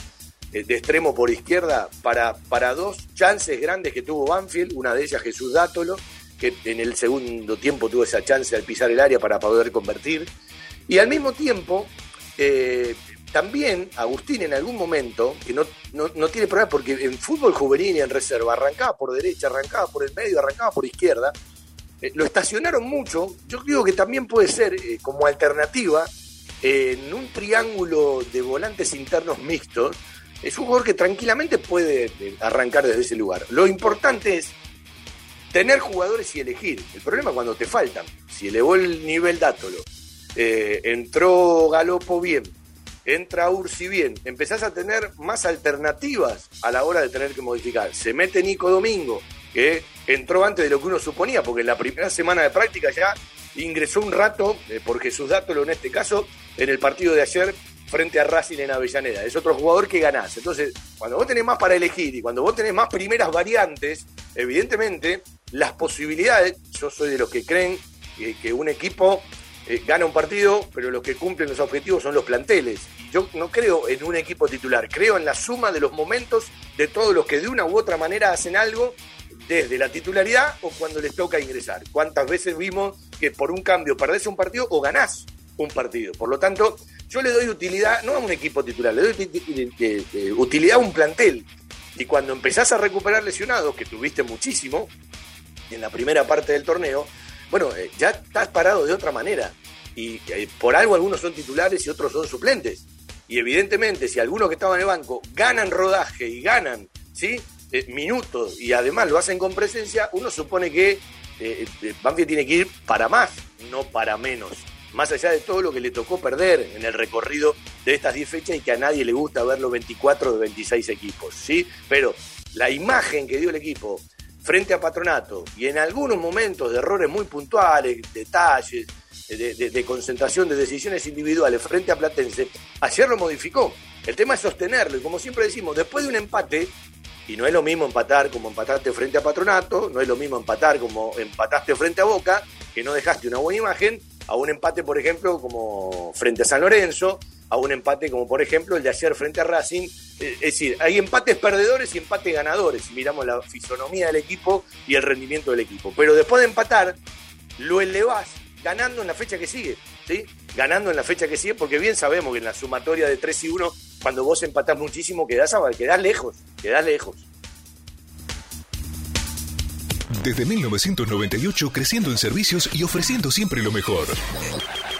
eh, de extremo por izquierda para, para dos chances grandes que tuvo Banfield, una de ellas Jesús Dátolo, que en el segundo tiempo tuvo esa chance al pisar el área para poder convertir. Y al mismo tiempo, eh, también Agustín en algún momento, que no, no, no, tiene problema porque en fútbol juvenil y en reserva arrancaba por derecha, arrancaba por el medio, arrancaba por izquierda, eh, lo estacionaron mucho, yo digo que también puede ser eh, como alternativa en un triángulo de volantes internos mixtos, es un jugador que tranquilamente puede eh, arrancar desde ese lugar. Lo importante es tener jugadores y elegir. El problema es cuando te faltan. Si elevó el nivel Dátolo, entró Galopo bien, entra Ursi bien, empezás a tener más alternativas a la hora de tener que modificar. Se mete Nico Domingo, que entró antes de lo que uno suponía, porque en la primera semana de práctica ya ingresó un rato, eh, por Jesús Dátolo en este caso, en el partido de ayer frente a Racing en Avellaneda. Es otro jugador que ganás. Entonces, cuando vos tenés más para elegir y cuando vos tenés más primeras variantes, evidentemente las posibilidades, yo soy de los que creen que, un equipo eh, gana un partido, pero los que cumplen los objetivos son los planteles. Yo no creo en un equipo titular, creo en la suma de los momentos de todos los que de una u otra manera hacen algo desde la titularidad o cuando les toca ingresar. ¿Cuántas veces vimos que por un cambio perdés un partido o ganás un partido? Por lo tanto, yo le doy utilidad, no a un equipo titular, le doy utilidad a un plantel. Y cuando empezás a recuperar lesionados, que tuviste muchísimo en la primera parte del torneo, bueno, eh, ya estás parado de otra manera. Y eh, por algo algunos son titulares y otros son suplentes. Y evidentemente, si algunos que estaban en el banco ganan rodaje y ganan, ¿sí? Eh, minutos y además lo hacen con presencia, uno supone que eh, eh, Banfield tiene que ir para más, no para menos. Más allá de todo lo que le tocó perder en el recorrido de estas 10 fechas y que a nadie le gusta ver los 24 de 26 equipos, ¿sí? Pero la imagen que dio el equipo frente a Patronato y en algunos momentos de errores muy puntuales, detalles, de, de, concentración de decisiones individuales frente a Platense, ayer lo modificó. El tema es sostenerlo y como siempre decimos, después de un empate, y no es lo mismo empatar como empataste frente a Patronato, no es lo mismo empatar como empataste frente a Boca, que no dejaste una buena imagen, a un empate, por ejemplo, como frente a San Lorenzo, a un empate como, por ejemplo, el de ayer frente a Racing. Eh, es decir, hay empates perdedores y empates ganadores, si miramos la fisonomía del equipo y el rendimiento del equipo. Pero después de empatar, lo elevás ganando en la fecha que sigue, Ganando en la fecha que sigue, porque bien sabemos que en la sumatoria de 3 y 1 cuando vos empatás muchísimo, quedás, quedás lejos, quedás lejos. Desde 1998 creciendo en servicios y ofreciendo siempre lo mejor.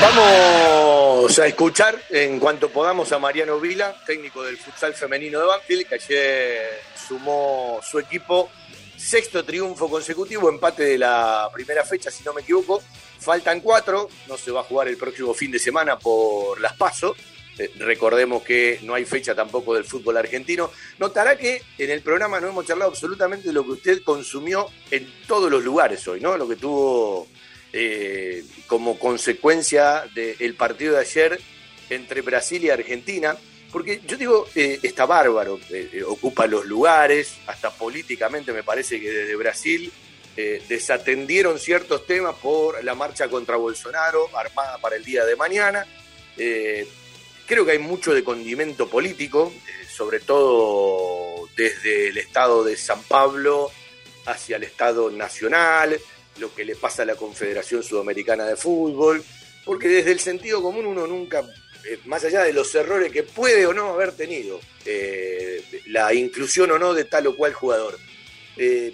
Vamos a escuchar en cuanto podamos a Mariano Vila, técnico del futsal femenino de Banfield, que ayer sumó su equipo sexto triunfo consecutivo, empate de la primera fecha, si no me equivoco. Faltan cuatro, no se va a jugar el próximo fin de semana por las PASO. Eh, recordemos que no hay fecha tampoco del fútbol argentino. Notará que en el programa no hemos charlado absolutamente de lo que usted consumió en todos los lugares hoy, ¿no? Lo que tuvo eh, como consecuencia del partido de ayer entre Brasil y Argentina. Porque yo digo, eh, está bárbaro, ocupa los lugares, hasta políticamente me parece que desde Brasil desatendieron ciertos temas por la marcha contra Bolsonaro, armada para el día de mañana. Creo que hay mucho de condimento político, sobre todo desde el estado de San Pablo hacia el estado nacional, lo que le pasa a la Confederación Sudamericana de Fútbol, porque desde el sentido común uno nunca, eh, más allá de los errores que puede o no haber tenido, eh, la inclusión o no de tal o cual jugador, eh,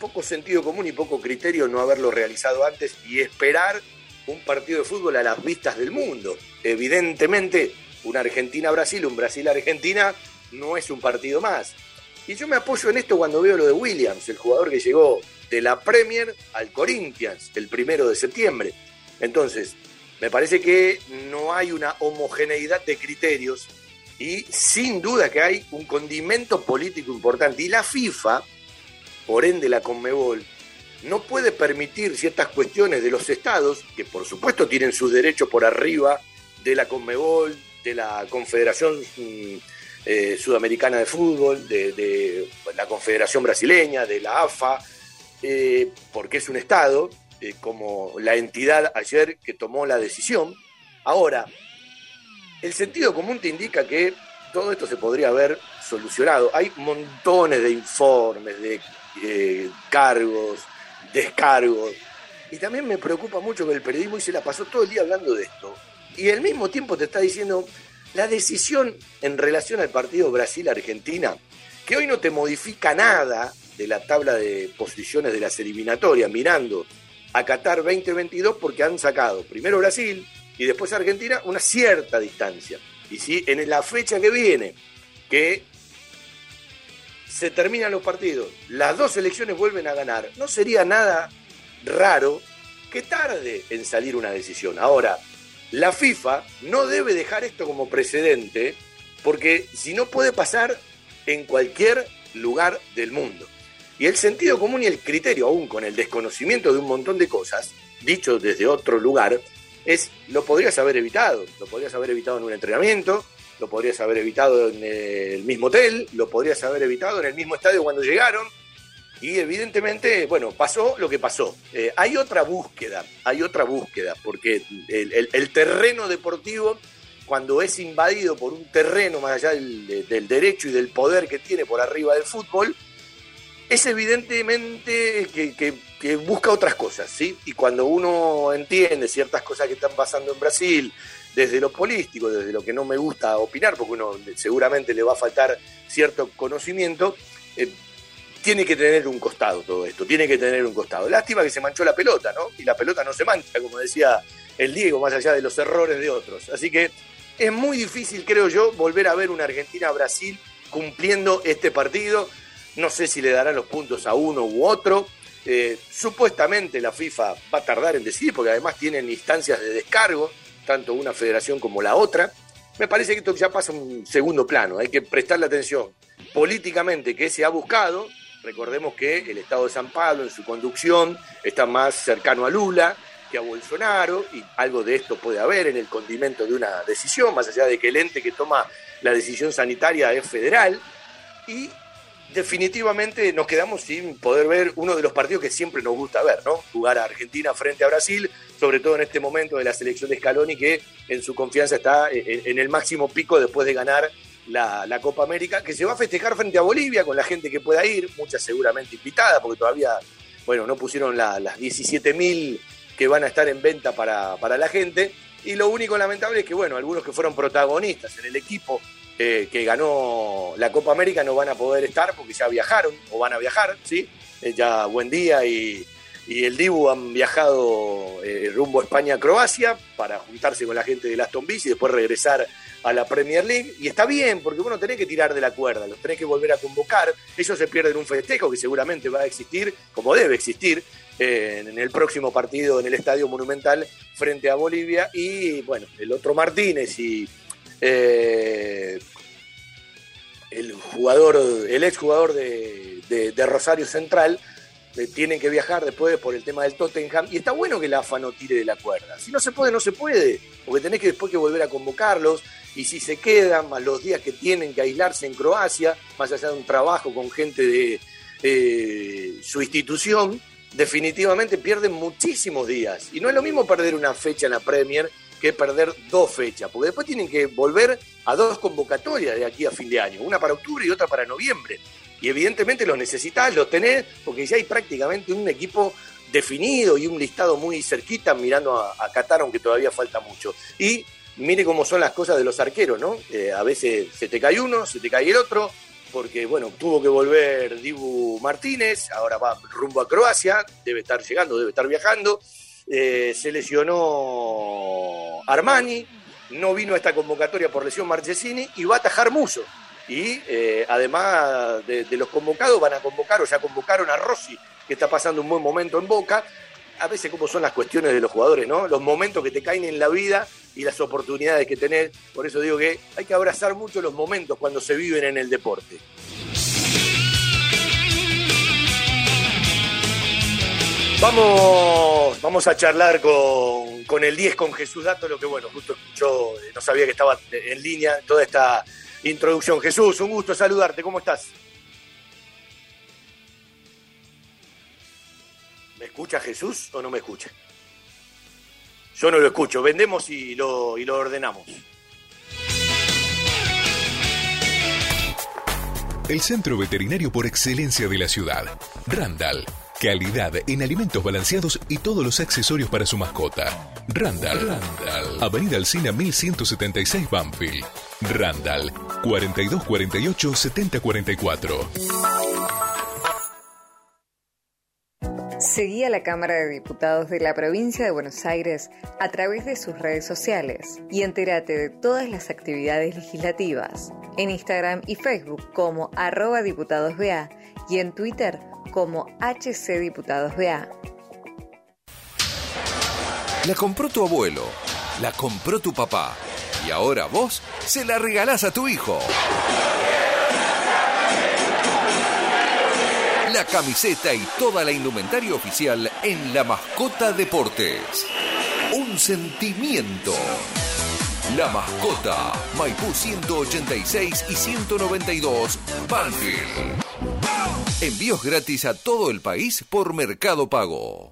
poco sentido común y poco criterio no haberlo realizado antes y esperar un partido de fútbol a las vistas del mundo. Evidentemente, una Argentina-Brasil, un Brasil-Argentina, no es un partido más. Y yo me apoyo en esto cuando veo lo de Williams, el jugador que llegó de la Premier al Corinthians el primero de septiembre. Entonces, me parece que no hay una homogeneidad de criterios y sin duda que hay un condimento político importante. Y la FIFA, por ende la Conmebol, no puede permitir ciertas cuestiones de los estados, que por supuesto tienen sus derechos por arriba de la Conmebol, de la Confederación mm, eh, Sudamericana de Fútbol, de, la Confederación Brasileña, de la AFA, eh, porque es un Estado, eh, como la entidad ayer que tomó la decisión. Ahora, el sentido común te indica que todo esto se podría haber solucionado. Hay montones de informes, de cargos, descargos. Y también me preocupa mucho que el periodismo y se la pasó todo el día hablando de esto. Y al mismo tiempo te está diciendo la decisión en relación al partido Brasil-Argentina, que hoy no te modifica nada de la tabla de posiciones de las eliminatorias, mirando a Qatar 2022 porque han sacado primero Brasil y después Argentina una cierta distancia. Y si en la fecha que viene, que se terminan los partidos, las dos selecciones vuelven a ganar, no sería nada raro que tarde en salir una decisión. Ahora, la FIFA no debe dejar esto como precedente porque si no puede pasar en cualquier lugar del mundo. Y el sentido común y el criterio, aún con el desconocimiento de un montón de cosas, dicho desde otro lugar, es lo podrías haber evitado. Lo podrías haber evitado en un entrenamiento, lo podrías haber evitado en el mismo hotel, lo podrías haber evitado en el mismo estadio cuando llegaron. Y evidentemente, bueno, pasó lo que pasó. Eh, hay otra búsqueda, hay otra búsqueda, porque el, terreno deportivo, cuando es invadido por un terreno más allá del, derecho y del poder que tiene por arriba del fútbol, es evidentemente que, busca otras cosas, ¿sí? Y cuando uno entiende ciertas cosas que están pasando en Brasil, desde lo político, desde lo que no me gusta opinar, porque uno seguramente le va a faltar cierto conocimiento, eh, tiene que tener un costado todo esto, tiene que tener un costado. Lástima que se manchó la pelota, ¿no? Y la pelota no se mancha, como decía el Diego, más allá de los errores de otros. Así que es muy difícil, creo yo, volver a ver una Argentina-Brasil cumpliendo este partido no sé si le darán los puntos a uno u otro. Eh, supuestamente la FIFA va a tardar en decidir, porque además tienen instancias de descargo, tanto una federación como la otra. Me parece que esto ya pasa a un segundo plano, hay que prestarle atención políticamente que se ha buscado. Recordemos que el Estado de San Pablo en su conducción está más cercano a Lula que a Bolsonaro, y algo de esto puede haber en el condimento de una decisión, más allá de que el ente que toma la decisión sanitaria es federal, y definitivamente nos quedamos sin poder ver uno de los partidos que siempre nos gusta ver, ¿no? Jugar a Argentina frente a Brasil, sobre todo en este momento de la selección de Scaloni, que en su confianza está en el máximo pico después de ganar la, Copa América, que se va a festejar frente a Bolivia con la gente que pueda ir, muchas seguramente invitadas, porque todavía, bueno, no pusieron las 17.000 que van a estar en venta para, para la gente. Y lo único lamentable es que, bueno, algunos que fueron protagonistas en el equipo eh, que ganó la Copa América no van a poder estar porque ya viajaron o van a viajar, ¿sí? Eh, ya Buen Día y, el Dibu han viajado eh, rumbo a España-Croacia para juntarse con la gente de Aston Villa y después regresar a la Premier League. Y está bien, porque bueno, tenés que tirar de la cuerda, los tenés que volver a convocar. Ellos se pierden un festejo que seguramente va a existir, como debe existir, en el próximo partido en el Estadio Monumental frente a Bolivia. Y bueno, el otro Martínez y eh, el jugador, el exjugador de, Rosario Central, tienen que viajar después por el tema del Tottenham. Y está bueno que la AFA no tire de la cuerda. Si no se puede, no se puede. Porque tenés que después que volver a convocarlos. Y si se quedan, más los días que tienen que aislarse en Croacia, más allá de un trabajo con gente de su institución, definitivamente pierden muchísimos días. Y no es lo mismo perder una fecha en la Premier que perder dos fechas, porque después tienen que volver a dos convocatorias de aquí a fin de año, una para octubre y otra para noviembre. Y evidentemente los necesitas, los tenés, porque ya hay prácticamente un equipo definido y un listado muy cerquita mirando a, Qatar, aunque todavía falta mucho. Y mire cómo son las cosas de los arqueros, ¿no? Eh, a veces se te cae uno, se te cae el otro, porque bueno, tuvo que volver Dibu Martínez, ahora va rumbo a Croacia, debe estar llegando, debe estar viajando. Eh, se lesionó Armani, no vino a esta convocatoria por lesión Marchesini y va a atajar Muso. Y eh, además de, los convocados, van a convocar o ya convocaron a Rossi, que está pasando un buen momento en Boca. A veces, como son las cuestiones de los jugadores, ¿no? Los momentos que te caen en la vida y las oportunidades que tenés. Por eso digo que hay que abrazar mucho los momentos cuando se viven en el deporte. Vamos, vamos a charlar con, el 10, con Jesús Dato, lo que bueno, justo escuchó, eh, no sabía que estaba en línea toda esta introducción. Jesús, un gusto saludarte, ¿cómo estás? ¿Me escucha Jesús o no me escucha? Yo no lo escucho, vendemos y lo, y lo ordenamos. El centro veterinario por excelencia de la ciudad, Randall Calidad en alimentos balanceados y todos los accesorios para su mascota. Randall. Randall. Avenida Alcina 1176 Banfield. Randall. 4248 7044. Seguí a la Cámara de Diputados de la Provincia de Buenos Aires a través de sus redes sociales y entérate de todas las actividades legislativas en Instagram y Facebook como arroba diputadosBA y en Twitter como HC Diputados BA. La compró tu abuelo, la compró tu papá y ahora vos se la regalás a tu hijo. La camiseta y toda la indumentaria oficial en La Mascota Deportes. Un sentimiento. La Mascota, Maipú 186 y 192, Banfield. Envíos gratis a todo el país por Mercado Pago.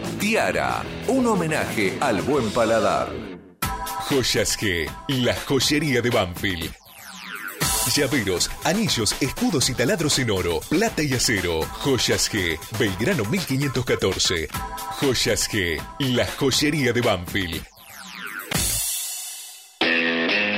Tiara, un homenaje al buen paladar. Joyas G, la joyería de Banfield. Llaveros, anillos, escudos y taladros en oro, plata y acero. Joyas G, Belgrano 1514. Joyas G, la joyería de Banfield.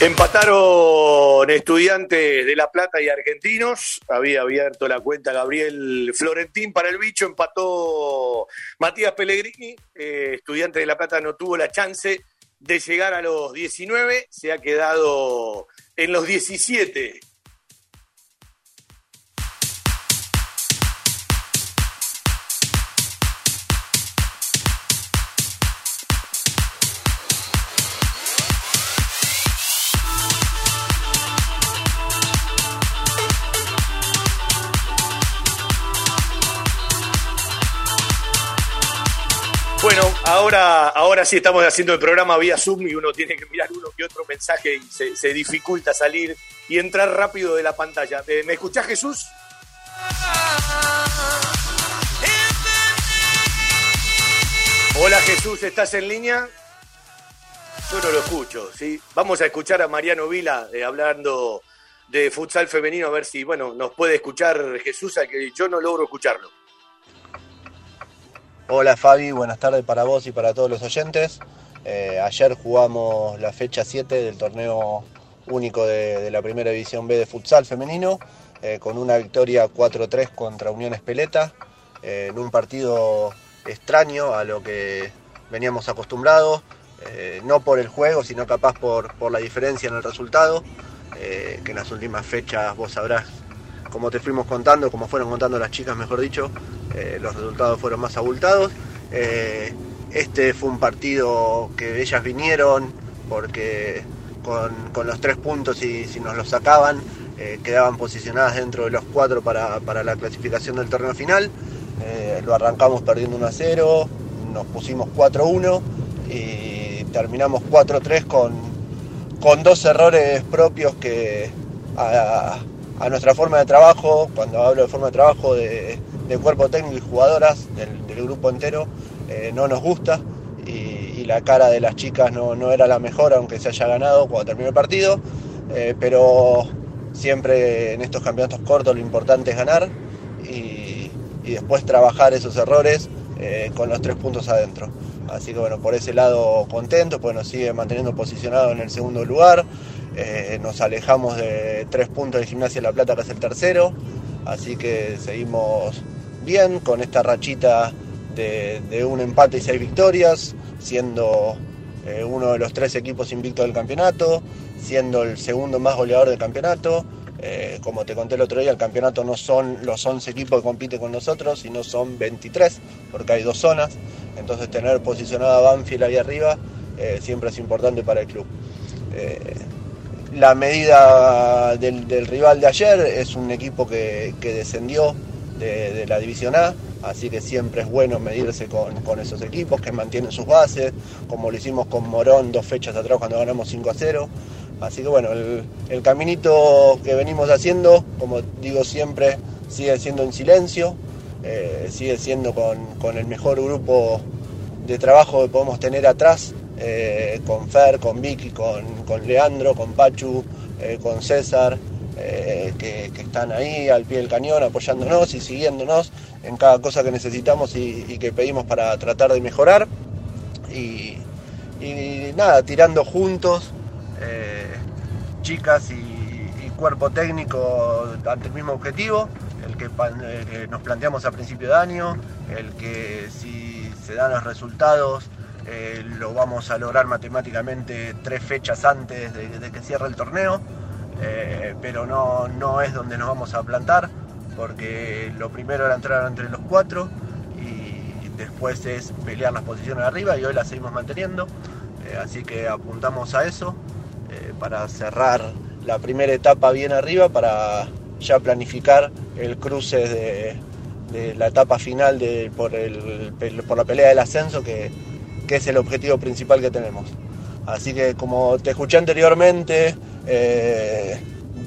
Empataron estudiantes de La Plata y argentinos. Había abierto la cuenta Gabriel Florentín para el bicho. Empató Matías Pellegrini. Eh, estudiante de La Plata no tuvo la chance de llegar a los 19. Se ha quedado en los 17. Ahora, ahora sí estamos haciendo el programa vía Zoom y uno tiene que mirar uno que otro mensaje y se, dificulta salir y entrar rápido de la pantalla. Eh, ¿Me escuchás, Jesús? Hola Jesús, ¿estás en línea? Yo no lo escucho, ¿sí? Vamos a escuchar a Mariano Vila eh, hablando de futsal femenino, a ver si, bueno, nos puede escuchar Jesús, al que yo no logro escucharlo. Hola Fabi, buenas tardes para vos y para todos los oyentes. Eh, ayer jugamos la fecha 7 del torneo único de, la primera división B de futsal femenino, eh, con una victoria 4-3 contra Unión Espeleta, eh, en un partido extraño a lo que veníamos acostumbrados, no por el juego, sino capaz por, por la diferencia en el resultado, que en las últimas fechas vos sabrás como te fuimos contando, como fueron contando las chicas, mejor dicho, eh, los resultados fueron más abultados. Eh, este fue un partido que ellas vinieron porque con, los tres puntos, y si nos los sacaban, eh, quedaban posicionadas dentro de los cuatro para, para la clasificación del torneo final. Lo arrancamos perdiendo 1 a 0, nos pusimos 4-1 y terminamos 4-3 con, con dos errores propios que a, a nuestra forma de trabajo, cuando hablo de forma de trabajo de, cuerpo técnico y jugadoras, del, grupo entero, eh, no nos gusta y, y, la cara de las chicas no, no, era la mejor, aunque se haya ganado cuando terminó el partido, eh, pero siempre en estos campeonatos cortos lo importante es ganar y, y después trabajar esos errores eh, con los tres puntos adentro. Así que bueno, por ese lado contento, pues nos sigue manteniendo posicionado en el segundo lugar. Eh, nos alejamos de tres puntos de Gimnasia La Plata, que es el tercero. Así que seguimos bien con esta rachita de, un empate y seis victorias, siendo eh, uno de los tres equipos invictos del campeonato, siendo el segundo más goleador del campeonato. Eh, como te conté el otro día, el campeonato no son los 11 equipos que compiten con nosotros, sino son 23, porque hay dos zonas. Entonces tener posicionada Banfield ahí arriba siempre es importante para el club. La medida del, rival de ayer es un equipo que, descendió de, la División A, así que siempre es bueno medirse con, esos equipos que mantienen sus bases, como lo hicimos con Morón dos fechas atrás cuando ganamos 5 a 0. Así que bueno, el, caminito que venimos haciendo, como digo siempre, sigue siendo en silencio, eh, sigue siendo con, el mejor grupo de trabajo que podemos tener atrás, eh, con Fer, con Vicky, con, Leandro, con Pachu, eh, con César, eh, que, que, están ahí al pie del cañón apoyándonos y siguiéndonos en cada cosa que necesitamos y, que pedimos para tratar de mejorar. Y, nada, tirando juntos chicas y, cuerpo técnico ante el mismo objetivo, el que, nos planteamos a principio de año, el que si se dan los resultados eh, lo vamos a lograr matemáticamente tres fechas antes de, que cierre el torneo, eh, pero no, no es donde nos vamos a plantar, porque lo primero era entrar entre los cuatro y después es pelear las posiciones arriba y hoy las seguimos manteniendo, así que apuntamos a eso para cerrar la primera etapa bien arriba para ya planificar el cruce de, la etapa final de, por, por la pelea del ascenso, que, es el objetivo principal que tenemos. Así que como te escuché anteriormente, eh,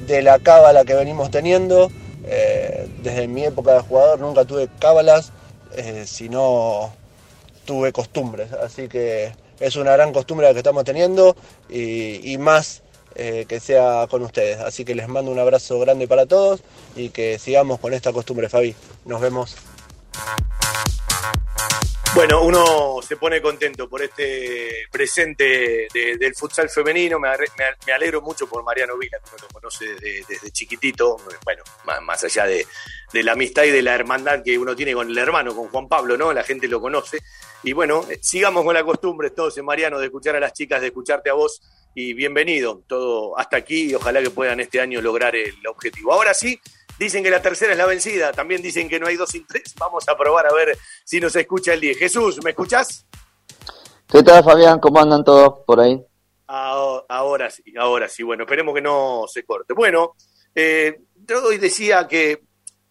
de la cábala que venimos teniendo, eh, desde mi época de jugador nunca tuve cábalas, eh, sino tuve costumbres. Así que es una gran costumbre la que estamos teniendo y, más que sea con ustedes. Así que les mando un abrazo grande para todos y que sigamos con esta costumbre, Fabi. Nos vemos. Bueno, uno se pone contento por este presente del futsal femenino. Me, alegro mucho por Mariano Vila, que uno lo conoce desde, chiquitito. Bueno, más, allá de, la amistad y de la hermandad que uno tiene con el hermano, con Juan Pablo, ¿no? La gente lo conoce. Y bueno, eh, sigamos con la costumbre todos en Mariano de escuchar a las chicas, de escucharte a vos y bienvenido todo hasta aquí y ojalá que puedan este año lograr el objetivo. Ahora sí, dicen que la tercera es la vencida, también dicen que no hay dos sin tres, vamos a probar a ver si nos escucha el 10. Jesús, ¿me escuchás? ¿Qué tal Fabián? ¿Cómo andan todos por ahí? Ahora, sí, ahora sí, bueno, esperemos que no se corte. Bueno, eh, yo hoy decía que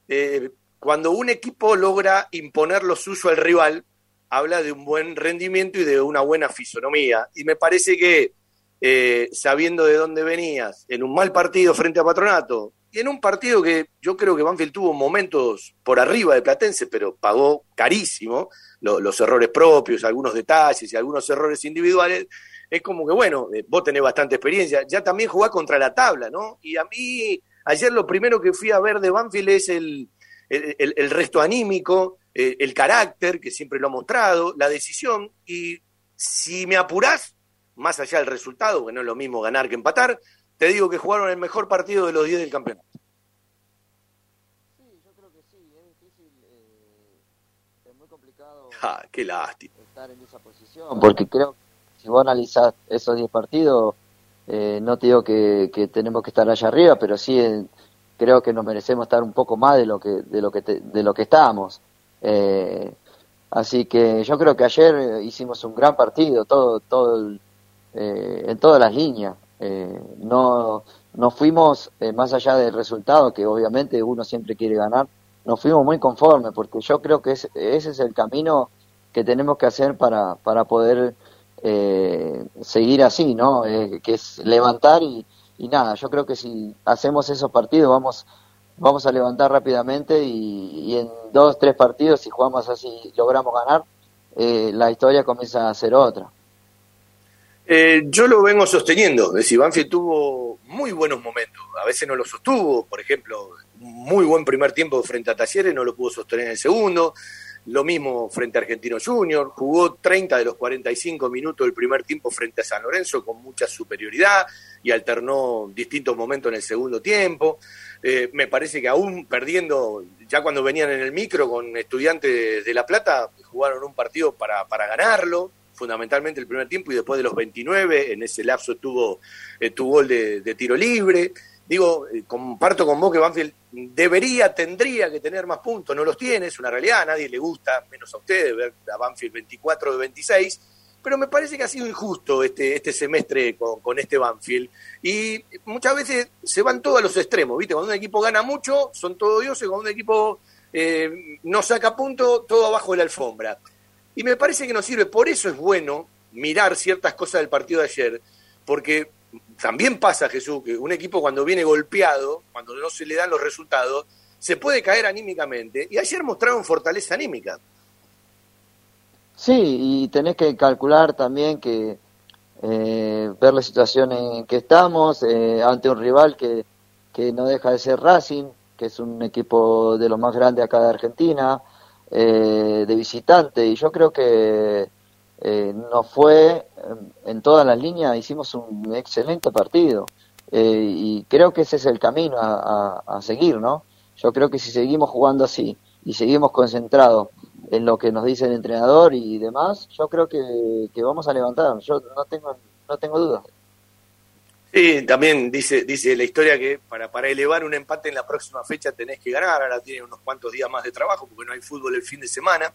eh, cuando un equipo logra imponer lo suyo al rival, habla de un buen rendimiento y de una buena fisonomía. Y me parece que eh, sabiendo de dónde venías, en un mal partido frente a Patronato, y en un partido que yo creo que Banfield tuvo momentos por arriba de Platense, pero pagó carísimo los errores propios, algunos detalles y algunos errores individuales, es como que, bueno, eh, vos tenés bastante experiencia, ya también jugás contra la tabla, ¿no? Y a mí, ayer lo primero que fui a ver de Banfield es el, el, resto anímico, eh, el carácter, que siempre lo ha mostrado, la decisión, y si me apurás, más allá del resultado, que no es lo mismo ganar que empatar, te digo que jugaron el mejor partido de los 10 del campeonato. Sí, yo creo que sí, es difícil, eh, es muy complicado ah, qué lástima. estar en esa posición, porque creo que si vos analizás esos 10 partidos, eh, no te digo que, tenemos que estar allá arriba, pero sí eh, creo que nos merecemos estar un poco más de lo que de lo que de lo que estábamos. así que yo creo que ayer hicimos un gran partido, todo todo el, eh, en todas las líneas. Eh, no, no fuimos, eh, más allá del resultado, que obviamente uno siempre quiere ganar, nos fuimos muy conformes, porque yo creo que ese es el camino que tenemos que hacer para, para poder seguir así, ¿no? que es levantar y, nada, yo creo que si hacemos esos partidos vamos vamos a levantar rápidamente y, y en dos, tres partidos, si jugamos así, logramos ganar, la historia comienza a ser otra. Eh, yo lo vengo sosteniendo. Es decir, Banfield tuvo muy buenos momentos. A veces no lo sostuvo. Por ejemplo, muy buen primer tiempo frente a Talleres, no lo pudo sostener en el segundo. Lo mismo frente a Argentino Junior. Jugó 30 de los 45 minutos del primer tiempo frente a San Lorenzo con mucha superioridad y alternó distintos momentos en el segundo tiempo. Eh, me parece que aún perdiendo, ya cuando venían en el micro con estudiantes de La Plata, jugaron un partido para, para ganarlo fundamentalmente el primer tiempo y después de los 29, en ese lapso tuvo eh, tu gol de, tiro libre. Digo, eh, comparto con vos que Banfield debería, tendría que tener más puntos, no los tiene, es una realidad, a nadie le gusta, menos a ustedes, ver a Banfield 24 de 26, pero me parece que ha sido injusto este, este semestre con, este Banfield. Y muchas veces se van todos a los extremos, ¿viste? Cuando un equipo gana mucho, son todos dioses, cuando un equipo eh, no saca punto, todo abajo de la alfombra. Y me parece que nos sirve, por eso es bueno mirar ciertas cosas del partido de ayer, porque también pasa, Jesús, que un equipo cuando viene golpeado, cuando no se le dan los resultados, se puede caer anímicamente. Y ayer mostraron fortaleza anímica. Sí, y tenés que calcular también que eh, ver la situación en que estamos eh, ante un rival que, que no deja de ser Racing, que es un equipo de los más grandes acá de Argentina, eh, de visitante y yo creo que eh, nos fue en todas las líneas, hicimos un excelente partido. y creo que ese es el camino a, a, seguir, ¿no? Yo creo que si seguimos jugando así y seguimos concentrados en lo que nos dice el entrenador y demás, yo creo que, que vamos a levantar. Yo no tengo, no tengo dudas. Sí, también dice, dice la historia que para, para elevar un empate en la próxima fecha tenés que ganar, ahora tiene unos cuantos días más de trabajo porque no hay fútbol el fin de semana.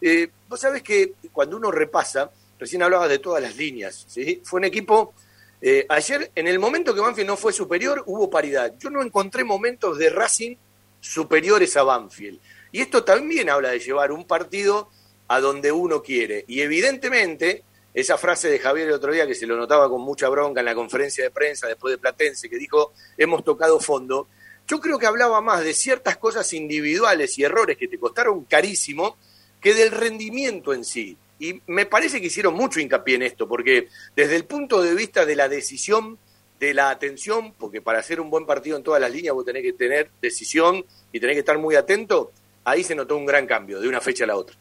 Eh, vos sabés que cuando uno repasa, recién hablabas de todas las líneas, ¿sí? fue un equipo, eh, ayer en el momento que Banfield no fue superior hubo paridad, yo no encontré momentos de Racing superiores a Banfield. Y esto también habla de llevar un partido a donde uno quiere. Y evidentemente esa frase de Javier el otro día, que se lo notaba con mucha bronca en la conferencia de prensa después de Platense, que dijo, hemos tocado fondo, yo creo que hablaba más de ciertas cosas individuales y errores que te costaron carísimo que del rendimiento en sí. Y me parece que hicieron mucho hincapié en esto, porque desde el punto de vista de la decisión, de la atención, porque para hacer un buen partido en todas las líneas vos tenés que tener decisión y tenés que estar muy atento, ahí se notó un gran cambio de una fecha a la otra.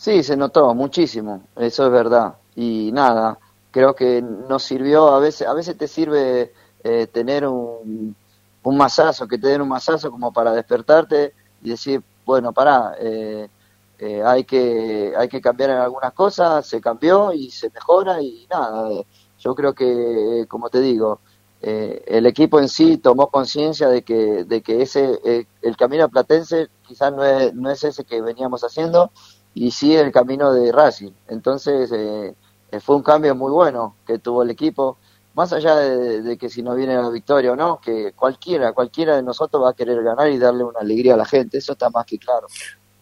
Sí, se notó muchísimo, eso es verdad. Y nada, creo que nos sirvió, a veces, a veces te sirve eh, tener un, un masazo, que te den un masazo como para despertarte y decir, bueno, pará, eh, eh, hay, que, hay que cambiar en algunas cosas, se cambió y se mejora y nada, yo creo que, como te digo, el equipo en sí tomó conciencia de que, de que ese, el camino Platense quizás no es, no es ese que veníamos haciendo y sí el camino de Racing. Entonces eh, fue un cambio muy bueno que tuvo el equipo, más allá de, que si no viene la victoria o no, que cualquiera, cualquiera de nosotros va a querer ganar y darle una alegría a la gente, eso está más que claro.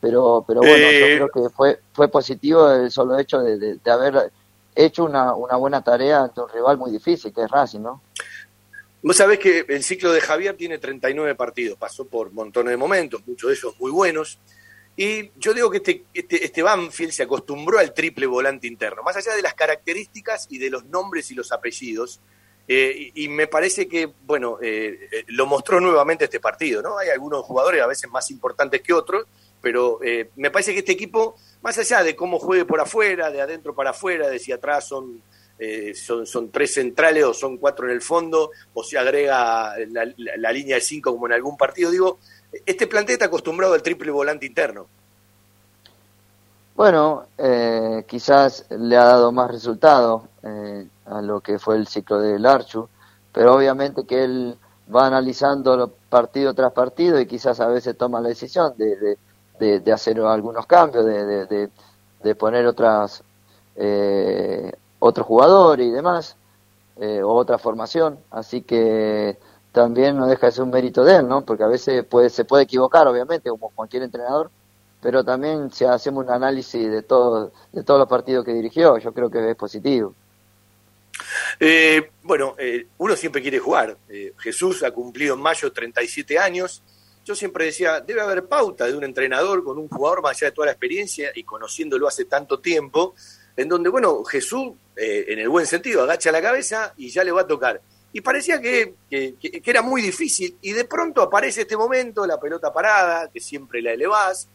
Pero, pero bueno, yo eh, creo que fue, fue positivo el solo hecho de, haber hecho una, una buena tarea ante un rival muy difícil, que es Racing, ¿no? Vos sabés que el ciclo de Javier tiene 39 partidos, pasó por montones de momentos, muchos de ellos muy buenos, y yo digo que este, este, este, Banfield se acostumbró al triple volante interno, más allá de las características y de los nombres y los apellidos. Eh, y, me parece que, bueno, eh, eh, lo mostró nuevamente este partido, ¿no? Hay algunos jugadores a veces más importantes que otros, pero me parece que este equipo, más allá de cómo juegue por afuera, de adentro para afuera, de si atrás son, son, son, tres centrales o son cuatro en el fondo, o se agrega la línea de cinco como en algún partido, digo, este plantel está acostumbrado al triple volante interno. Bueno, eh, quizás le ha dado más resultado eh, a lo que fue el ciclo del Archu, pero obviamente que él va analizando partido tras partido y quizás a veces toma la decisión de, de, hacer algunos cambios, de, de poner otras eh, otro jugador y demás, eh, o otra formación. Así que también no deja de ser un mérito de él, ¿no? Porque a veces puede, se puede equivocar, obviamente, como cualquier entrenador, pero también si hacemos un análisis de, todo, de todos los partidos que dirigió, yo creo que es positivo. Eh, bueno, eh, uno siempre quiere jugar. Eh, Jesús ha cumplido en mayo 37 años. Yo siempre decía, debe haber pauta de un entrenador con un jugador más allá de toda la experiencia y conociéndolo hace tanto tiempo, en donde, bueno, Jesús, en el buen sentido, agacha la cabeza y ya le va a tocar y parecía que, era muy difícil, y de pronto aparece este momento, la pelota parada, que siempre la elevás,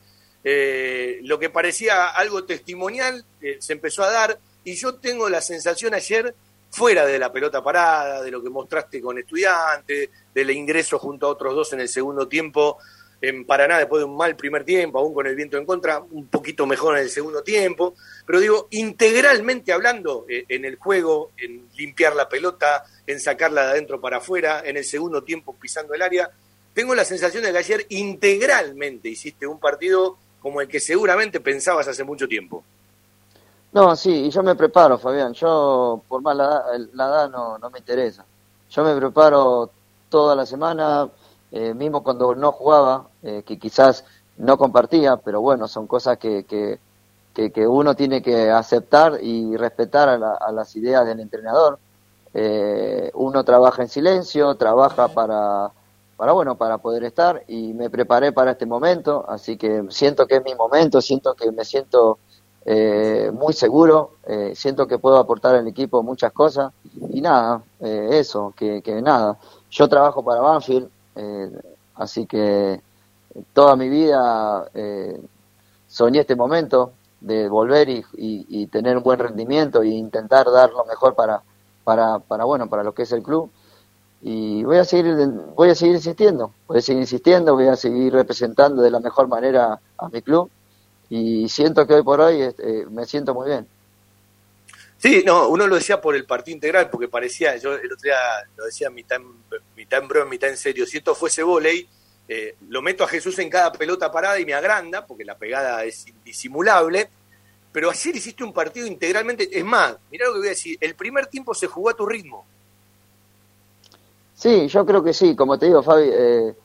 eh, lo que parecía algo testimonial eh, se empezó a dar, y yo tengo la sensación ayer, fuera de la pelota parada, de lo que mostraste con estudiantes, del ingreso junto a otros dos en el segundo tiempo, en Paraná después de un mal primer tiempo, aún con el viento en contra, un poquito mejor en el segundo tiempo, pero digo, integralmente hablando, eh, en el juego, en limpiar la pelota, en sacarla de adentro para afuera, en el segundo tiempo pisando el área, tengo la sensación de que ayer integralmente hiciste un partido como el que seguramente pensabas hace mucho tiempo. No, sí, y yo me preparo, Fabián. Yo, por más la, la edad, no, no me interesa. Yo me preparo toda la semana, eh, mismo cuando no jugaba, eh, que quizás no compartía, pero bueno, son cosas que, que, que, uno tiene que aceptar y respetar a, las ideas del entrenador. Eh, uno trabaja en silencio, trabaja para, para, bueno, para poder estar y me preparé para este momento, así que siento que es mi momento, siento que me siento muy seguro, siento que puedo aportar al equipo muchas cosas y nada, eso, que, que nada. Yo trabajo para Banfield, eh, así que toda mi vida eh, soñé este momento de volver y, y, tener un buen rendimiento e intentar dar lo mejor para, para, para, bueno, para lo que es el club. Y voy a seguir, voy a seguir insistiendo, voy a seguir insistiendo, voy a seguir representando de la mejor manera a mi club y siento que hoy por hoy este, me siento muy bien. Sí, no, uno lo decía por el partido integral, porque parecía, yo el otro día lo decía mitad mitad en broma, mitad en serio, si esto fuese volei, eh, lo meto a Jesús en cada pelota parada y me agranda, porque la pegada es indisimulable, pero ayer hiciste un partido integralmente, es más, mirá lo que voy a decir, el primer tiempo se jugó a tu ritmo. Sí, yo creo que sí, como te digo, Fabi, eh,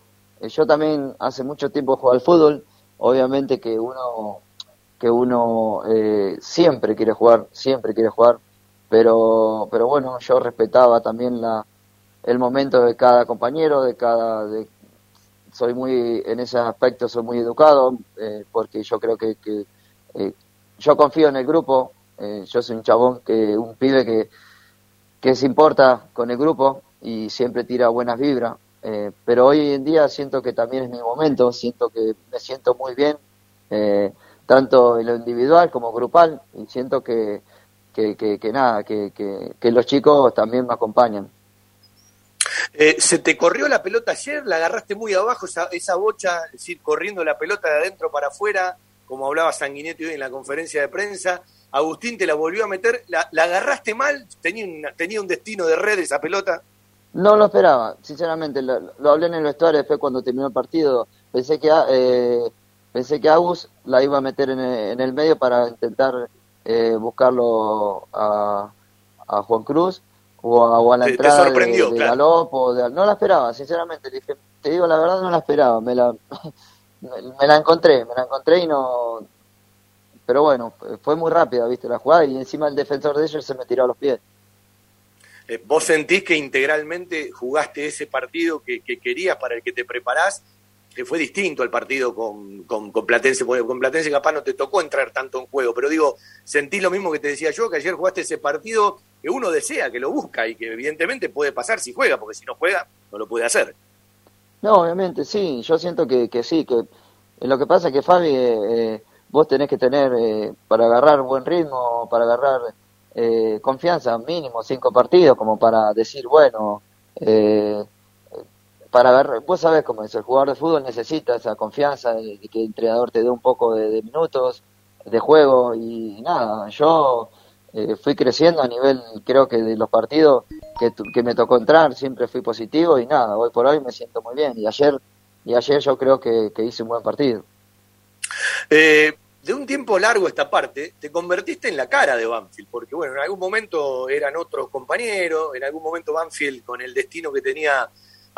yo también hace mucho tiempo juego al fútbol, obviamente que uno que uno eh, siempre quiere jugar, siempre quiere jugar, pero pero bueno, yo respetaba también la el momento de cada compañero, de cada de, soy muy en ese aspecto soy muy educado eh, porque yo creo que, que eh, yo confío en el grupo, yo soy un chabón que un pibe que que se importa con el grupo y siempre tira buenas vibras eh, pero hoy en día siento que también es mi momento, siento que me siento muy bien, eh, tanto en lo individual como grupal, y siento que, que, que, nada, que, que, los chicos también me acompañan. Eh, ¿Se te corrió la pelota ayer? ¿La agarraste muy abajo, esa, esa bocha, es decir, corriendo la pelota de adentro para afuera, como hablaba Sanguinetti hoy en la conferencia de prensa? Agustín te la volvió a meter, ¿la, la agarraste mal? ¿Tenía, ¿Tenía un destino de red esa pelota? No lo esperaba, sinceramente. Lo, hablé en el vestuario después cuando terminó el partido. Pensé que eh, pensé que Agus la iba a meter en el, medio para intentar eh, buscarlo a, a, Juan Cruz o a, la entrada de, de no la esperaba, sinceramente. te digo la verdad, no la esperaba. Me la, me la encontré, me la encontré y no. Pero bueno, fue muy rápida, viste, la jugada y encima el defensor de ellos se me tiró a los pies. Eh, ¿Vos sentís que integralmente jugaste ese partido que, querías, para el que te preparás, fue distinto al partido con, con, Platense? con Platense capaz no te tocó entrar tanto en juego, pero digo, sentís lo mismo que te decía yo, que ayer jugaste ese partido que uno desea, que lo busca y que evidentemente puede pasar si juega, porque si no juega, no lo puede hacer. No, obviamente, sí, yo siento que, que sí, que lo que pasa es que Fabi, eh, eh, vos tenés que tener, para agarrar buen ritmo, para agarrar eh, confianza, mínimo cinco partidos, como para decir, bueno, eh, para ver, vos sabés cómo es, el jugador de fútbol necesita esa confianza, de, que el entrenador te dé un poco de, minutos de juego y nada, yo eh, fui creciendo a nivel, creo que de los partidos que, que me tocó entrar, siempre fui positivo y nada, hoy por hoy me siento muy bien y ayer, y ayer yo creo que, que hice un buen partido. Eh, de un tiempo largo esta parte, te convertiste en la cara de Banfield, porque bueno, en algún momento eran otros compañeros, en algún momento Banfield con el destino que tenía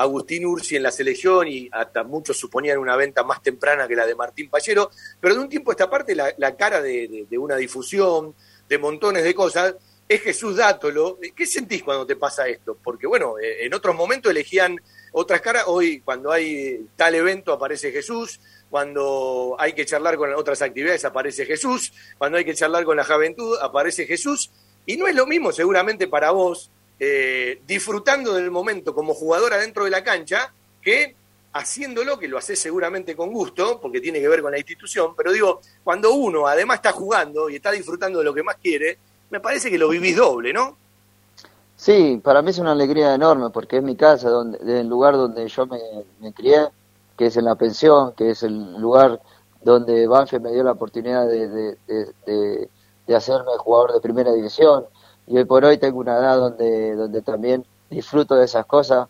Agustín Ursi en la selección y hasta muchos suponían una venta más temprana que la de Martín Pallero, pero de un tiempo esta parte la, cara de, una difusión, de montones de cosas, es Jesús Dátolo. ¿Qué sentís cuando te pasa esto? Porque bueno, eh, en otros momentos elegían otras caras, hoy cuando hay tal evento aparece Jesús, cuando hay que charlar con otras actividades aparece Jesús, cuando hay que charlar con la juventud aparece Jesús, y no es lo mismo seguramente para vos eh, disfrutando del momento como jugador adentro de la cancha que haciéndolo, que lo haces seguramente con gusto, porque tiene que ver con la institución, pero digo, cuando uno además está jugando y está disfrutando de lo que más quiere, me parece que lo vivís doble, ¿no? Sí, para mí es una alegría enorme, porque es mi casa, donde, el lugar donde yo me, me crié, que es en la pensión, que es el lugar donde Banfield me dio la oportunidad de, de, hacerme jugador de primera división. Y hoy por hoy tengo una edad donde, donde también disfruto de esas cosas.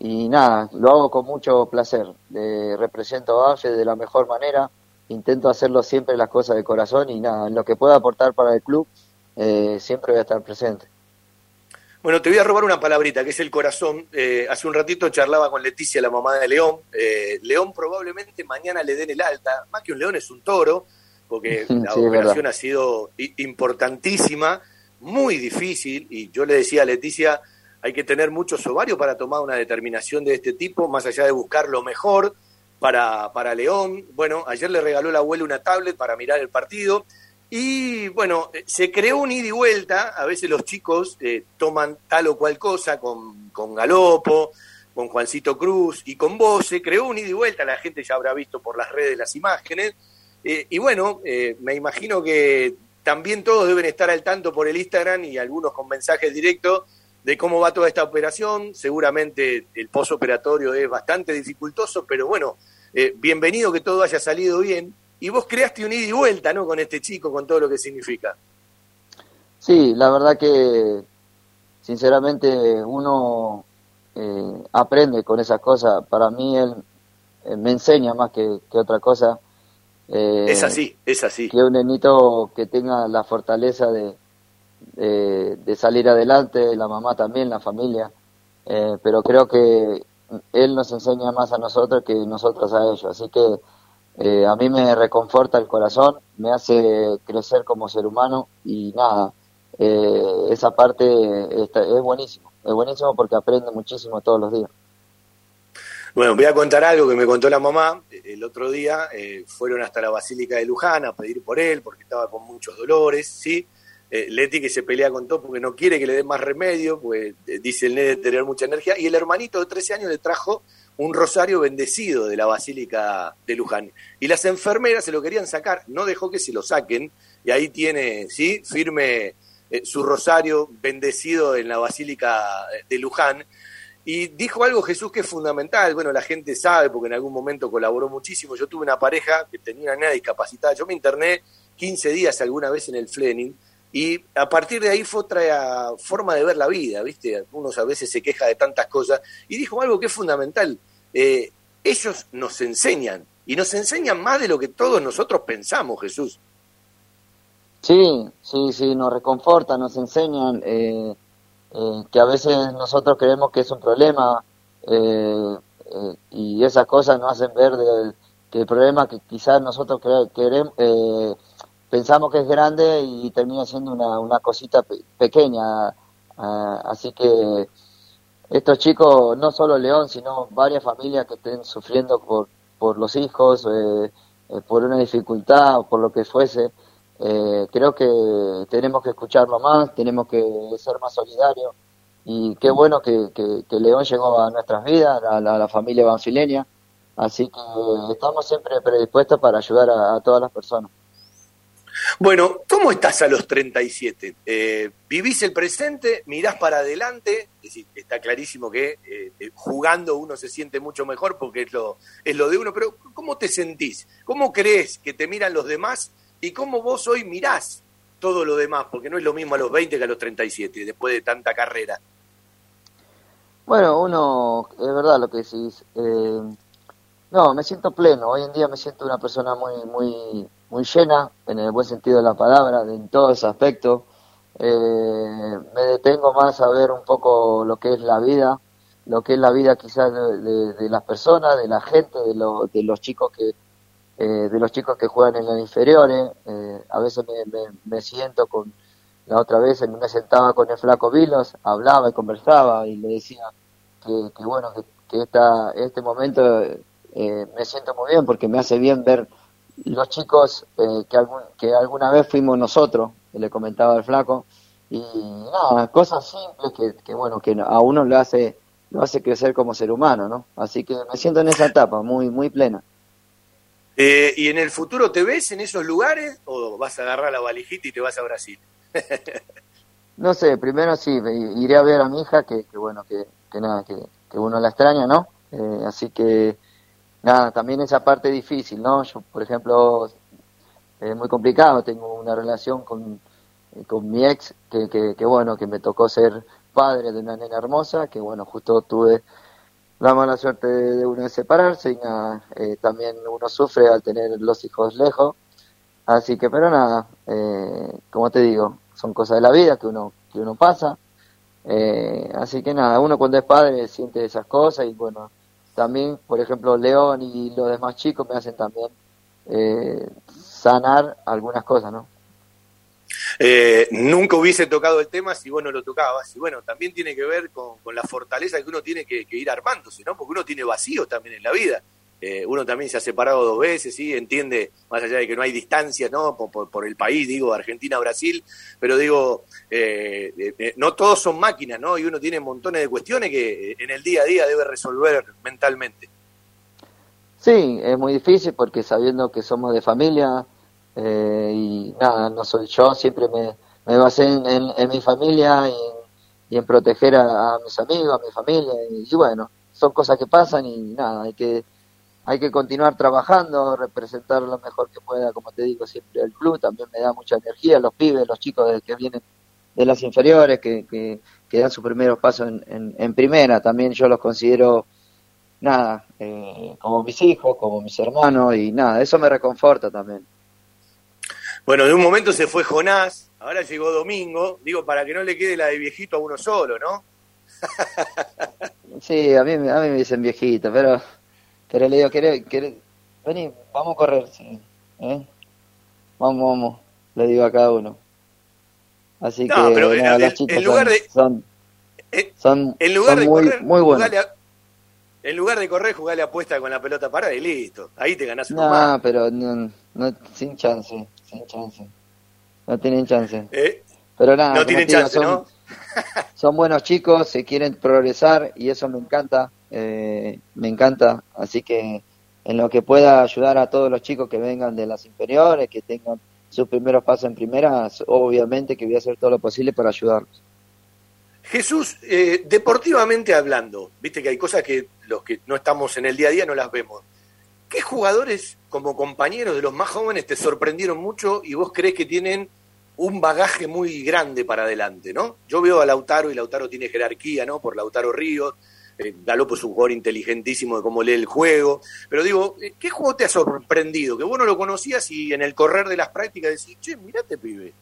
Y nada, lo hago con mucho placer. represento a Banfield de la mejor manera. Intento hacerlo siempre las cosas de corazón y nada, en lo que pueda aportar para el club, eh, siempre voy a estar presente. Bueno, te voy a robar una palabrita, que es el corazón. Eh, hace un ratito charlaba con Leticia, la mamá de León. Eh, León probablemente mañana le den el alta. Más que un león es un toro, porque la operación ha sido importantísima, muy difícil. Y yo le decía a Leticia, hay que tener muchos ovarios para tomar una determinación de este tipo, más allá de buscar lo mejor para, para León. Bueno, ayer le regaló la abuela una tablet para mirar el partido. Y bueno, se creó un ida y vuelta, a veces los chicos eh, toman tal o cual cosa con, con Galopo, con Juancito Cruz y con vos, se creó un ida y vuelta, la gente ya habrá visto por las redes las imágenes, Eh, y bueno, eh, me imagino que también todos deben estar al tanto por el Instagram y algunos con mensajes directos de cómo va toda esta operación. Seguramente el posoperatorio es bastante dificultoso, pero bueno, eh, bienvenido que todo haya salido bien. Y vos creaste un ida y vuelta, ¿no? Con este chico, con todo lo que significa. Sí, la verdad que sinceramente uno eh, aprende con esas cosas. Para mí él eh, me enseña más que, otra cosa. Es así, es así. Que un nenito que tenga la fortaleza de, de, salir adelante, la mamá también, la familia. pero creo que él nos enseña más a nosotros que nosotros a ellos. Así que eh, a mí me reconforta el corazón, me hace crecer como ser humano y nada, eh, esa parte es buenísimo, es buenísimo porque aprende muchísimo todos los días. Bueno, voy a contar algo que me contó la mamá. El otro día eh, fueron hasta la Basílica de Luján a pedir por él porque estaba con muchos dolores, ¿sí? Eh, Leti que se pelea con todo porque no quiere que le den más remedio, pues eh, dice el nene tener mucha energía, y el hermanito de 13 años le trajo un rosario bendecido de la Basílica de Luján. Y las enfermeras se lo querían sacar, no dejó que se lo saquen, y ahí tiene, ¿sí? Firme eh, su rosario bendecido en la Basílica de Luján. Y dijo algo Jesús que es fundamental, bueno, la gente sabe porque en algún momento colaboró muchísimo. Yo tuve una pareja que tenía una discapacitada, yo me interné 15 días alguna vez en el Flening, y a partir de ahí fue otra forma de ver la vida, ¿viste? Uno a veces se queja de tantas cosas. Y dijo algo que es fundamental. Eh, ellos nos enseñan, y nos enseñan más de lo que todos nosotros pensamos, Jesús. Sí, sí, sí, nos reconfortan, nos enseñan eh, eh, que a veces nosotros creemos que es un problema y esas cosas nos hacen ver que el problema que quizás nosotros queremos pensamos que es grande y termina siendo una, una cosita pequeña. Ah, así que estos chicos, no solo León, sino varias familias que estén sufriendo por, por los hijos, eh, eh, por una dificultad o por lo que fuese, eh, creo que tenemos que escucharlo más, tenemos que ser más solidarios. Y qué bueno que, que, León llegó a nuestras vidas, a la, familia banfileña. Así que estamos siempre predispuestos para ayudar a todas las personas. Bueno, ¿cómo estás a los 37? Eh, ¿Vivís el presente? ¿Mirás para adelante? Es está clarísimo que eh, eh, jugando uno se siente mucho mejor porque es lo, es lo de uno, pero ¿cómo te sentís? ¿Cómo crees que te miran los demás? ¿Y cómo vos hoy mirás todo lo demás? Porque no es lo mismo a los 20 que a los 37, después de tanta carrera. Bueno, uno, es verdad lo que decís. no, me siento pleno. Hoy en día me siento una persona muy, muy muy llena, en el buen sentido de la palabra, en todos ese aspectos. Eh, me detengo más a ver un poco lo que es la vida, lo que es la vida quizás de, las personas, de la gente, de, de los chicos que eh, de los chicos que juegan en las inferiores. Eh, a veces me, siento con la otra vez me sentaba con el flaco Vilos, hablaba y conversaba y le decía que, bueno que, que esta, este momento me siento muy bien porque me hace bien ver los chicos eh, que, algún, que alguna vez fuimos nosotros, le comentaba el flaco, y nada, cosas simples que, bueno, que a uno lo hace, lo hace crecer como ser humano, ¿no? Así que me siento en esa etapa, muy, muy plena. Eh, ¿Y en el futuro te ves en esos lugares o vas a agarrar la valijita y te vas a Brasil? no sé, primero sí, iré a ver a mi hija, que, que bueno, que, que nada, que, que uno la extraña, ¿no? Eh, así que nada, también esa parte difícil, ¿no? Yo, por ejemplo, es muy complicado, tengo una relación con, eh, con mi ex, que, que, bueno, que me tocó ser padre de una nena hermosa, que bueno, justo tuve la mala suerte de, uno de separarse y nada, eh, también uno sufre al tener los hijos lejos, así que pero nada, eh, como te digo, son cosas de la vida que uno, que uno pasa, así que nada, uno cuando es padre siente esas cosas y bueno, también, por ejemplo, León y los demás chicos me hacen también eh, sanar algunas cosas, ¿no? Eh, nunca hubiese tocado el tema si vos no lo tocabas. Y bueno, también tiene que ver con, la fortaleza que uno tiene que, ir armándose, ¿no? Porque uno tiene vacíos también en la vida. Eh, uno también se ha separado dos veces, ¿sí? Entiende, más allá de que no hay distancias, ¿no? Por, el país, digo, Argentina-Brasil, pero digo, eh, eh, no todos son máquinas, ¿no? Y uno tiene montones de cuestiones que en el día a día debe resolver mentalmente. Sí, es muy difícil porque sabiendo que somos de familia eh, y nada, no soy yo, siempre me, me basé en, en, mi familia y en, proteger a, mis amigos, a mi familia y, bueno, son cosas que pasan y nada, hay que hay que continuar trabajando, representar lo mejor que pueda, como te digo siempre el club, también me da mucha energía, los pibes, los chicos que vienen de las inferiores, que, que, dan sus primeros pasos en, en primera, también yo los considero nada, eh, como mis hijos, como mis hermanos y nada, eso me reconforta también. Bueno, de un momento se fue Jonás, ahora llegó Domingo, digo, para que no le quede la de viejito a uno solo, ¿no? sí, a mí, a mí me dicen viejito, pero, pero le digo, ¿querés, vení, vamos a correr, sí, ¿eh? Vamos, vamos, le digo a cada uno. Así que, pero, en, lugar de, son, son, en lugar de muy, correr, muy buenos. En lugar de correr, la apuesta con la pelota parada y listo. Ahí te ganás un No, pero no, no, sin chance, sin chance. No tienen chance. ¿Eh? Pero nada, no tienen chance, son, ¿no? son buenos chicos, se quieren progresar y eso me encanta, eh, me encanta. Así que en lo que pueda ayudar a todos los chicos que vengan de las inferiores, que tengan sus primeros pasos en primera, obviamente que voy a hacer todo lo posible para ayudarlos. Jesús, eh, deportivamente hablando, viste que hay cosas que los que no estamos en el día a día no las vemos. ¿Qué jugadores como compañeros de los más jóvenes te sorprendieron mucho y vos crees que tienen un bagaje muy grande para adelante, ¿no? Yo veo a Lautaro y Lautaro tiene jerarquía, ¿no? Por Lautaro Ríos, eh, Galopo es un jugador inteligentísimo de cómo lee el juego, pero digo, eh, ¿qué juego te ha sorprendido? Que vos no lo conocías y en el correr de las prácticas decís, che, mirate, pibe.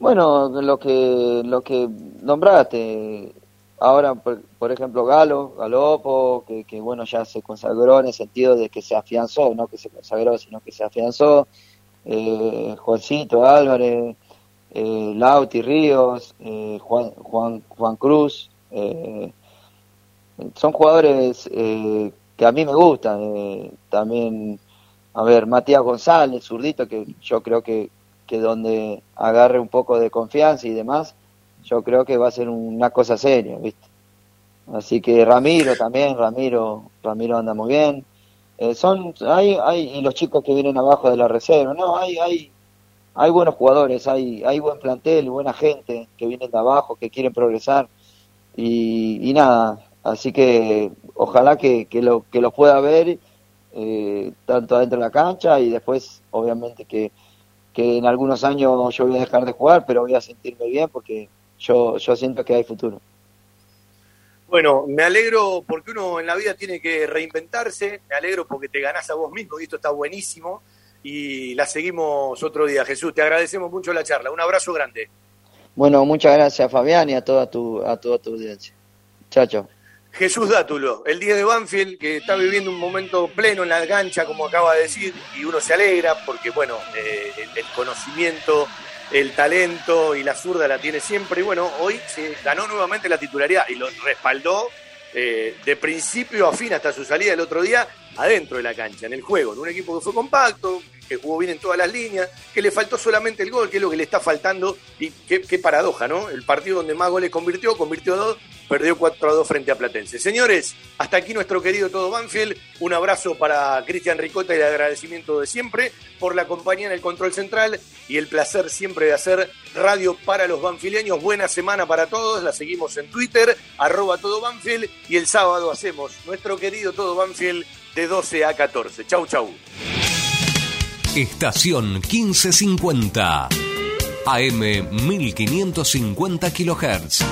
Bueno, lo que lo que nombraste, ahora por, ejemplo Galo, Galopo, que, que, bueno ya se consagró en el sentido de que se afianzó, no que se consagró, sino que se afianzó, eh, Juancito Álvarez, eh, Lauti Ríos, eh, Juan, Juan, Juan Cruz, eh, son jugadores que a mí me gustan, también, a ver, Matías González, zurdito, que yo creo que que donde agarre un poco de confianza y demás, yo creo que va a ser una cosa seria, ¿viste? Así que Ramiro también, Ramiro, Ramiro anda muy bien. Eh, son, hay, hay, y los chicos que vienen abajo de la reserva, no, hay, hay, hay buenos jugadores, hay, hay buen plantel, buena gente que vienen de abajo, que quieren progresar y, nada, así que ojalá que, que, lo, que los pueda ver eh, tanto adentro de la cancha y después obviamente que que en algunos años yo voy a dejar de jugar, pero voy a sentirme bien porque yo, yo siento que hay futuro. Bueno, me alegro porque uno en la vida tiene que reinventarse, me alegro porque te ganás a vos mismo y esto está buenísimo y la seguimos otro día. Jesús, te agradecemos mucho la charla. Un abrazo grande. Bueno, muchas gracias Fabián y a toda tu, a toda tu audiencia. Chao, chao. Jesús Dátulo, el día de Banfield, que está viviendo un momento pleno en la cancha, como acaba de decir, y uno se alegra porque, bueno, eh, el, conocimiento, el talento y la zurda la tiene siempre. Y bueno, hoy se ganó nuevamente la titularidad y lo respaldó eh, de principio a fin hasta su salida el otro día adentro de la cancha, en el juego, en un equipo que fue compacto, que jugó bien en todas las líneas, que le faltó solamente el gol, que es lo que le está faltando, y qué, paradoja, ¿no? El partido donde más goles convirtió, convirtió dos, perdió 4 a 2 frente a Platense. Señores, hasta aquí nuestro querido todo Banfield. Un abrazo para Cristian Ricota y el agradecimiento de siempre por la compañía en el control central y el placer siempre de hacer radio para los banfileños. Buena semana para todos. La seguimos en Twitter, arroba todo Banfield. Y el sábado hacemos nuestro querido todo Banfield de 12 a 14. Chau, chau. Estación 1550. AM 1550 kHz.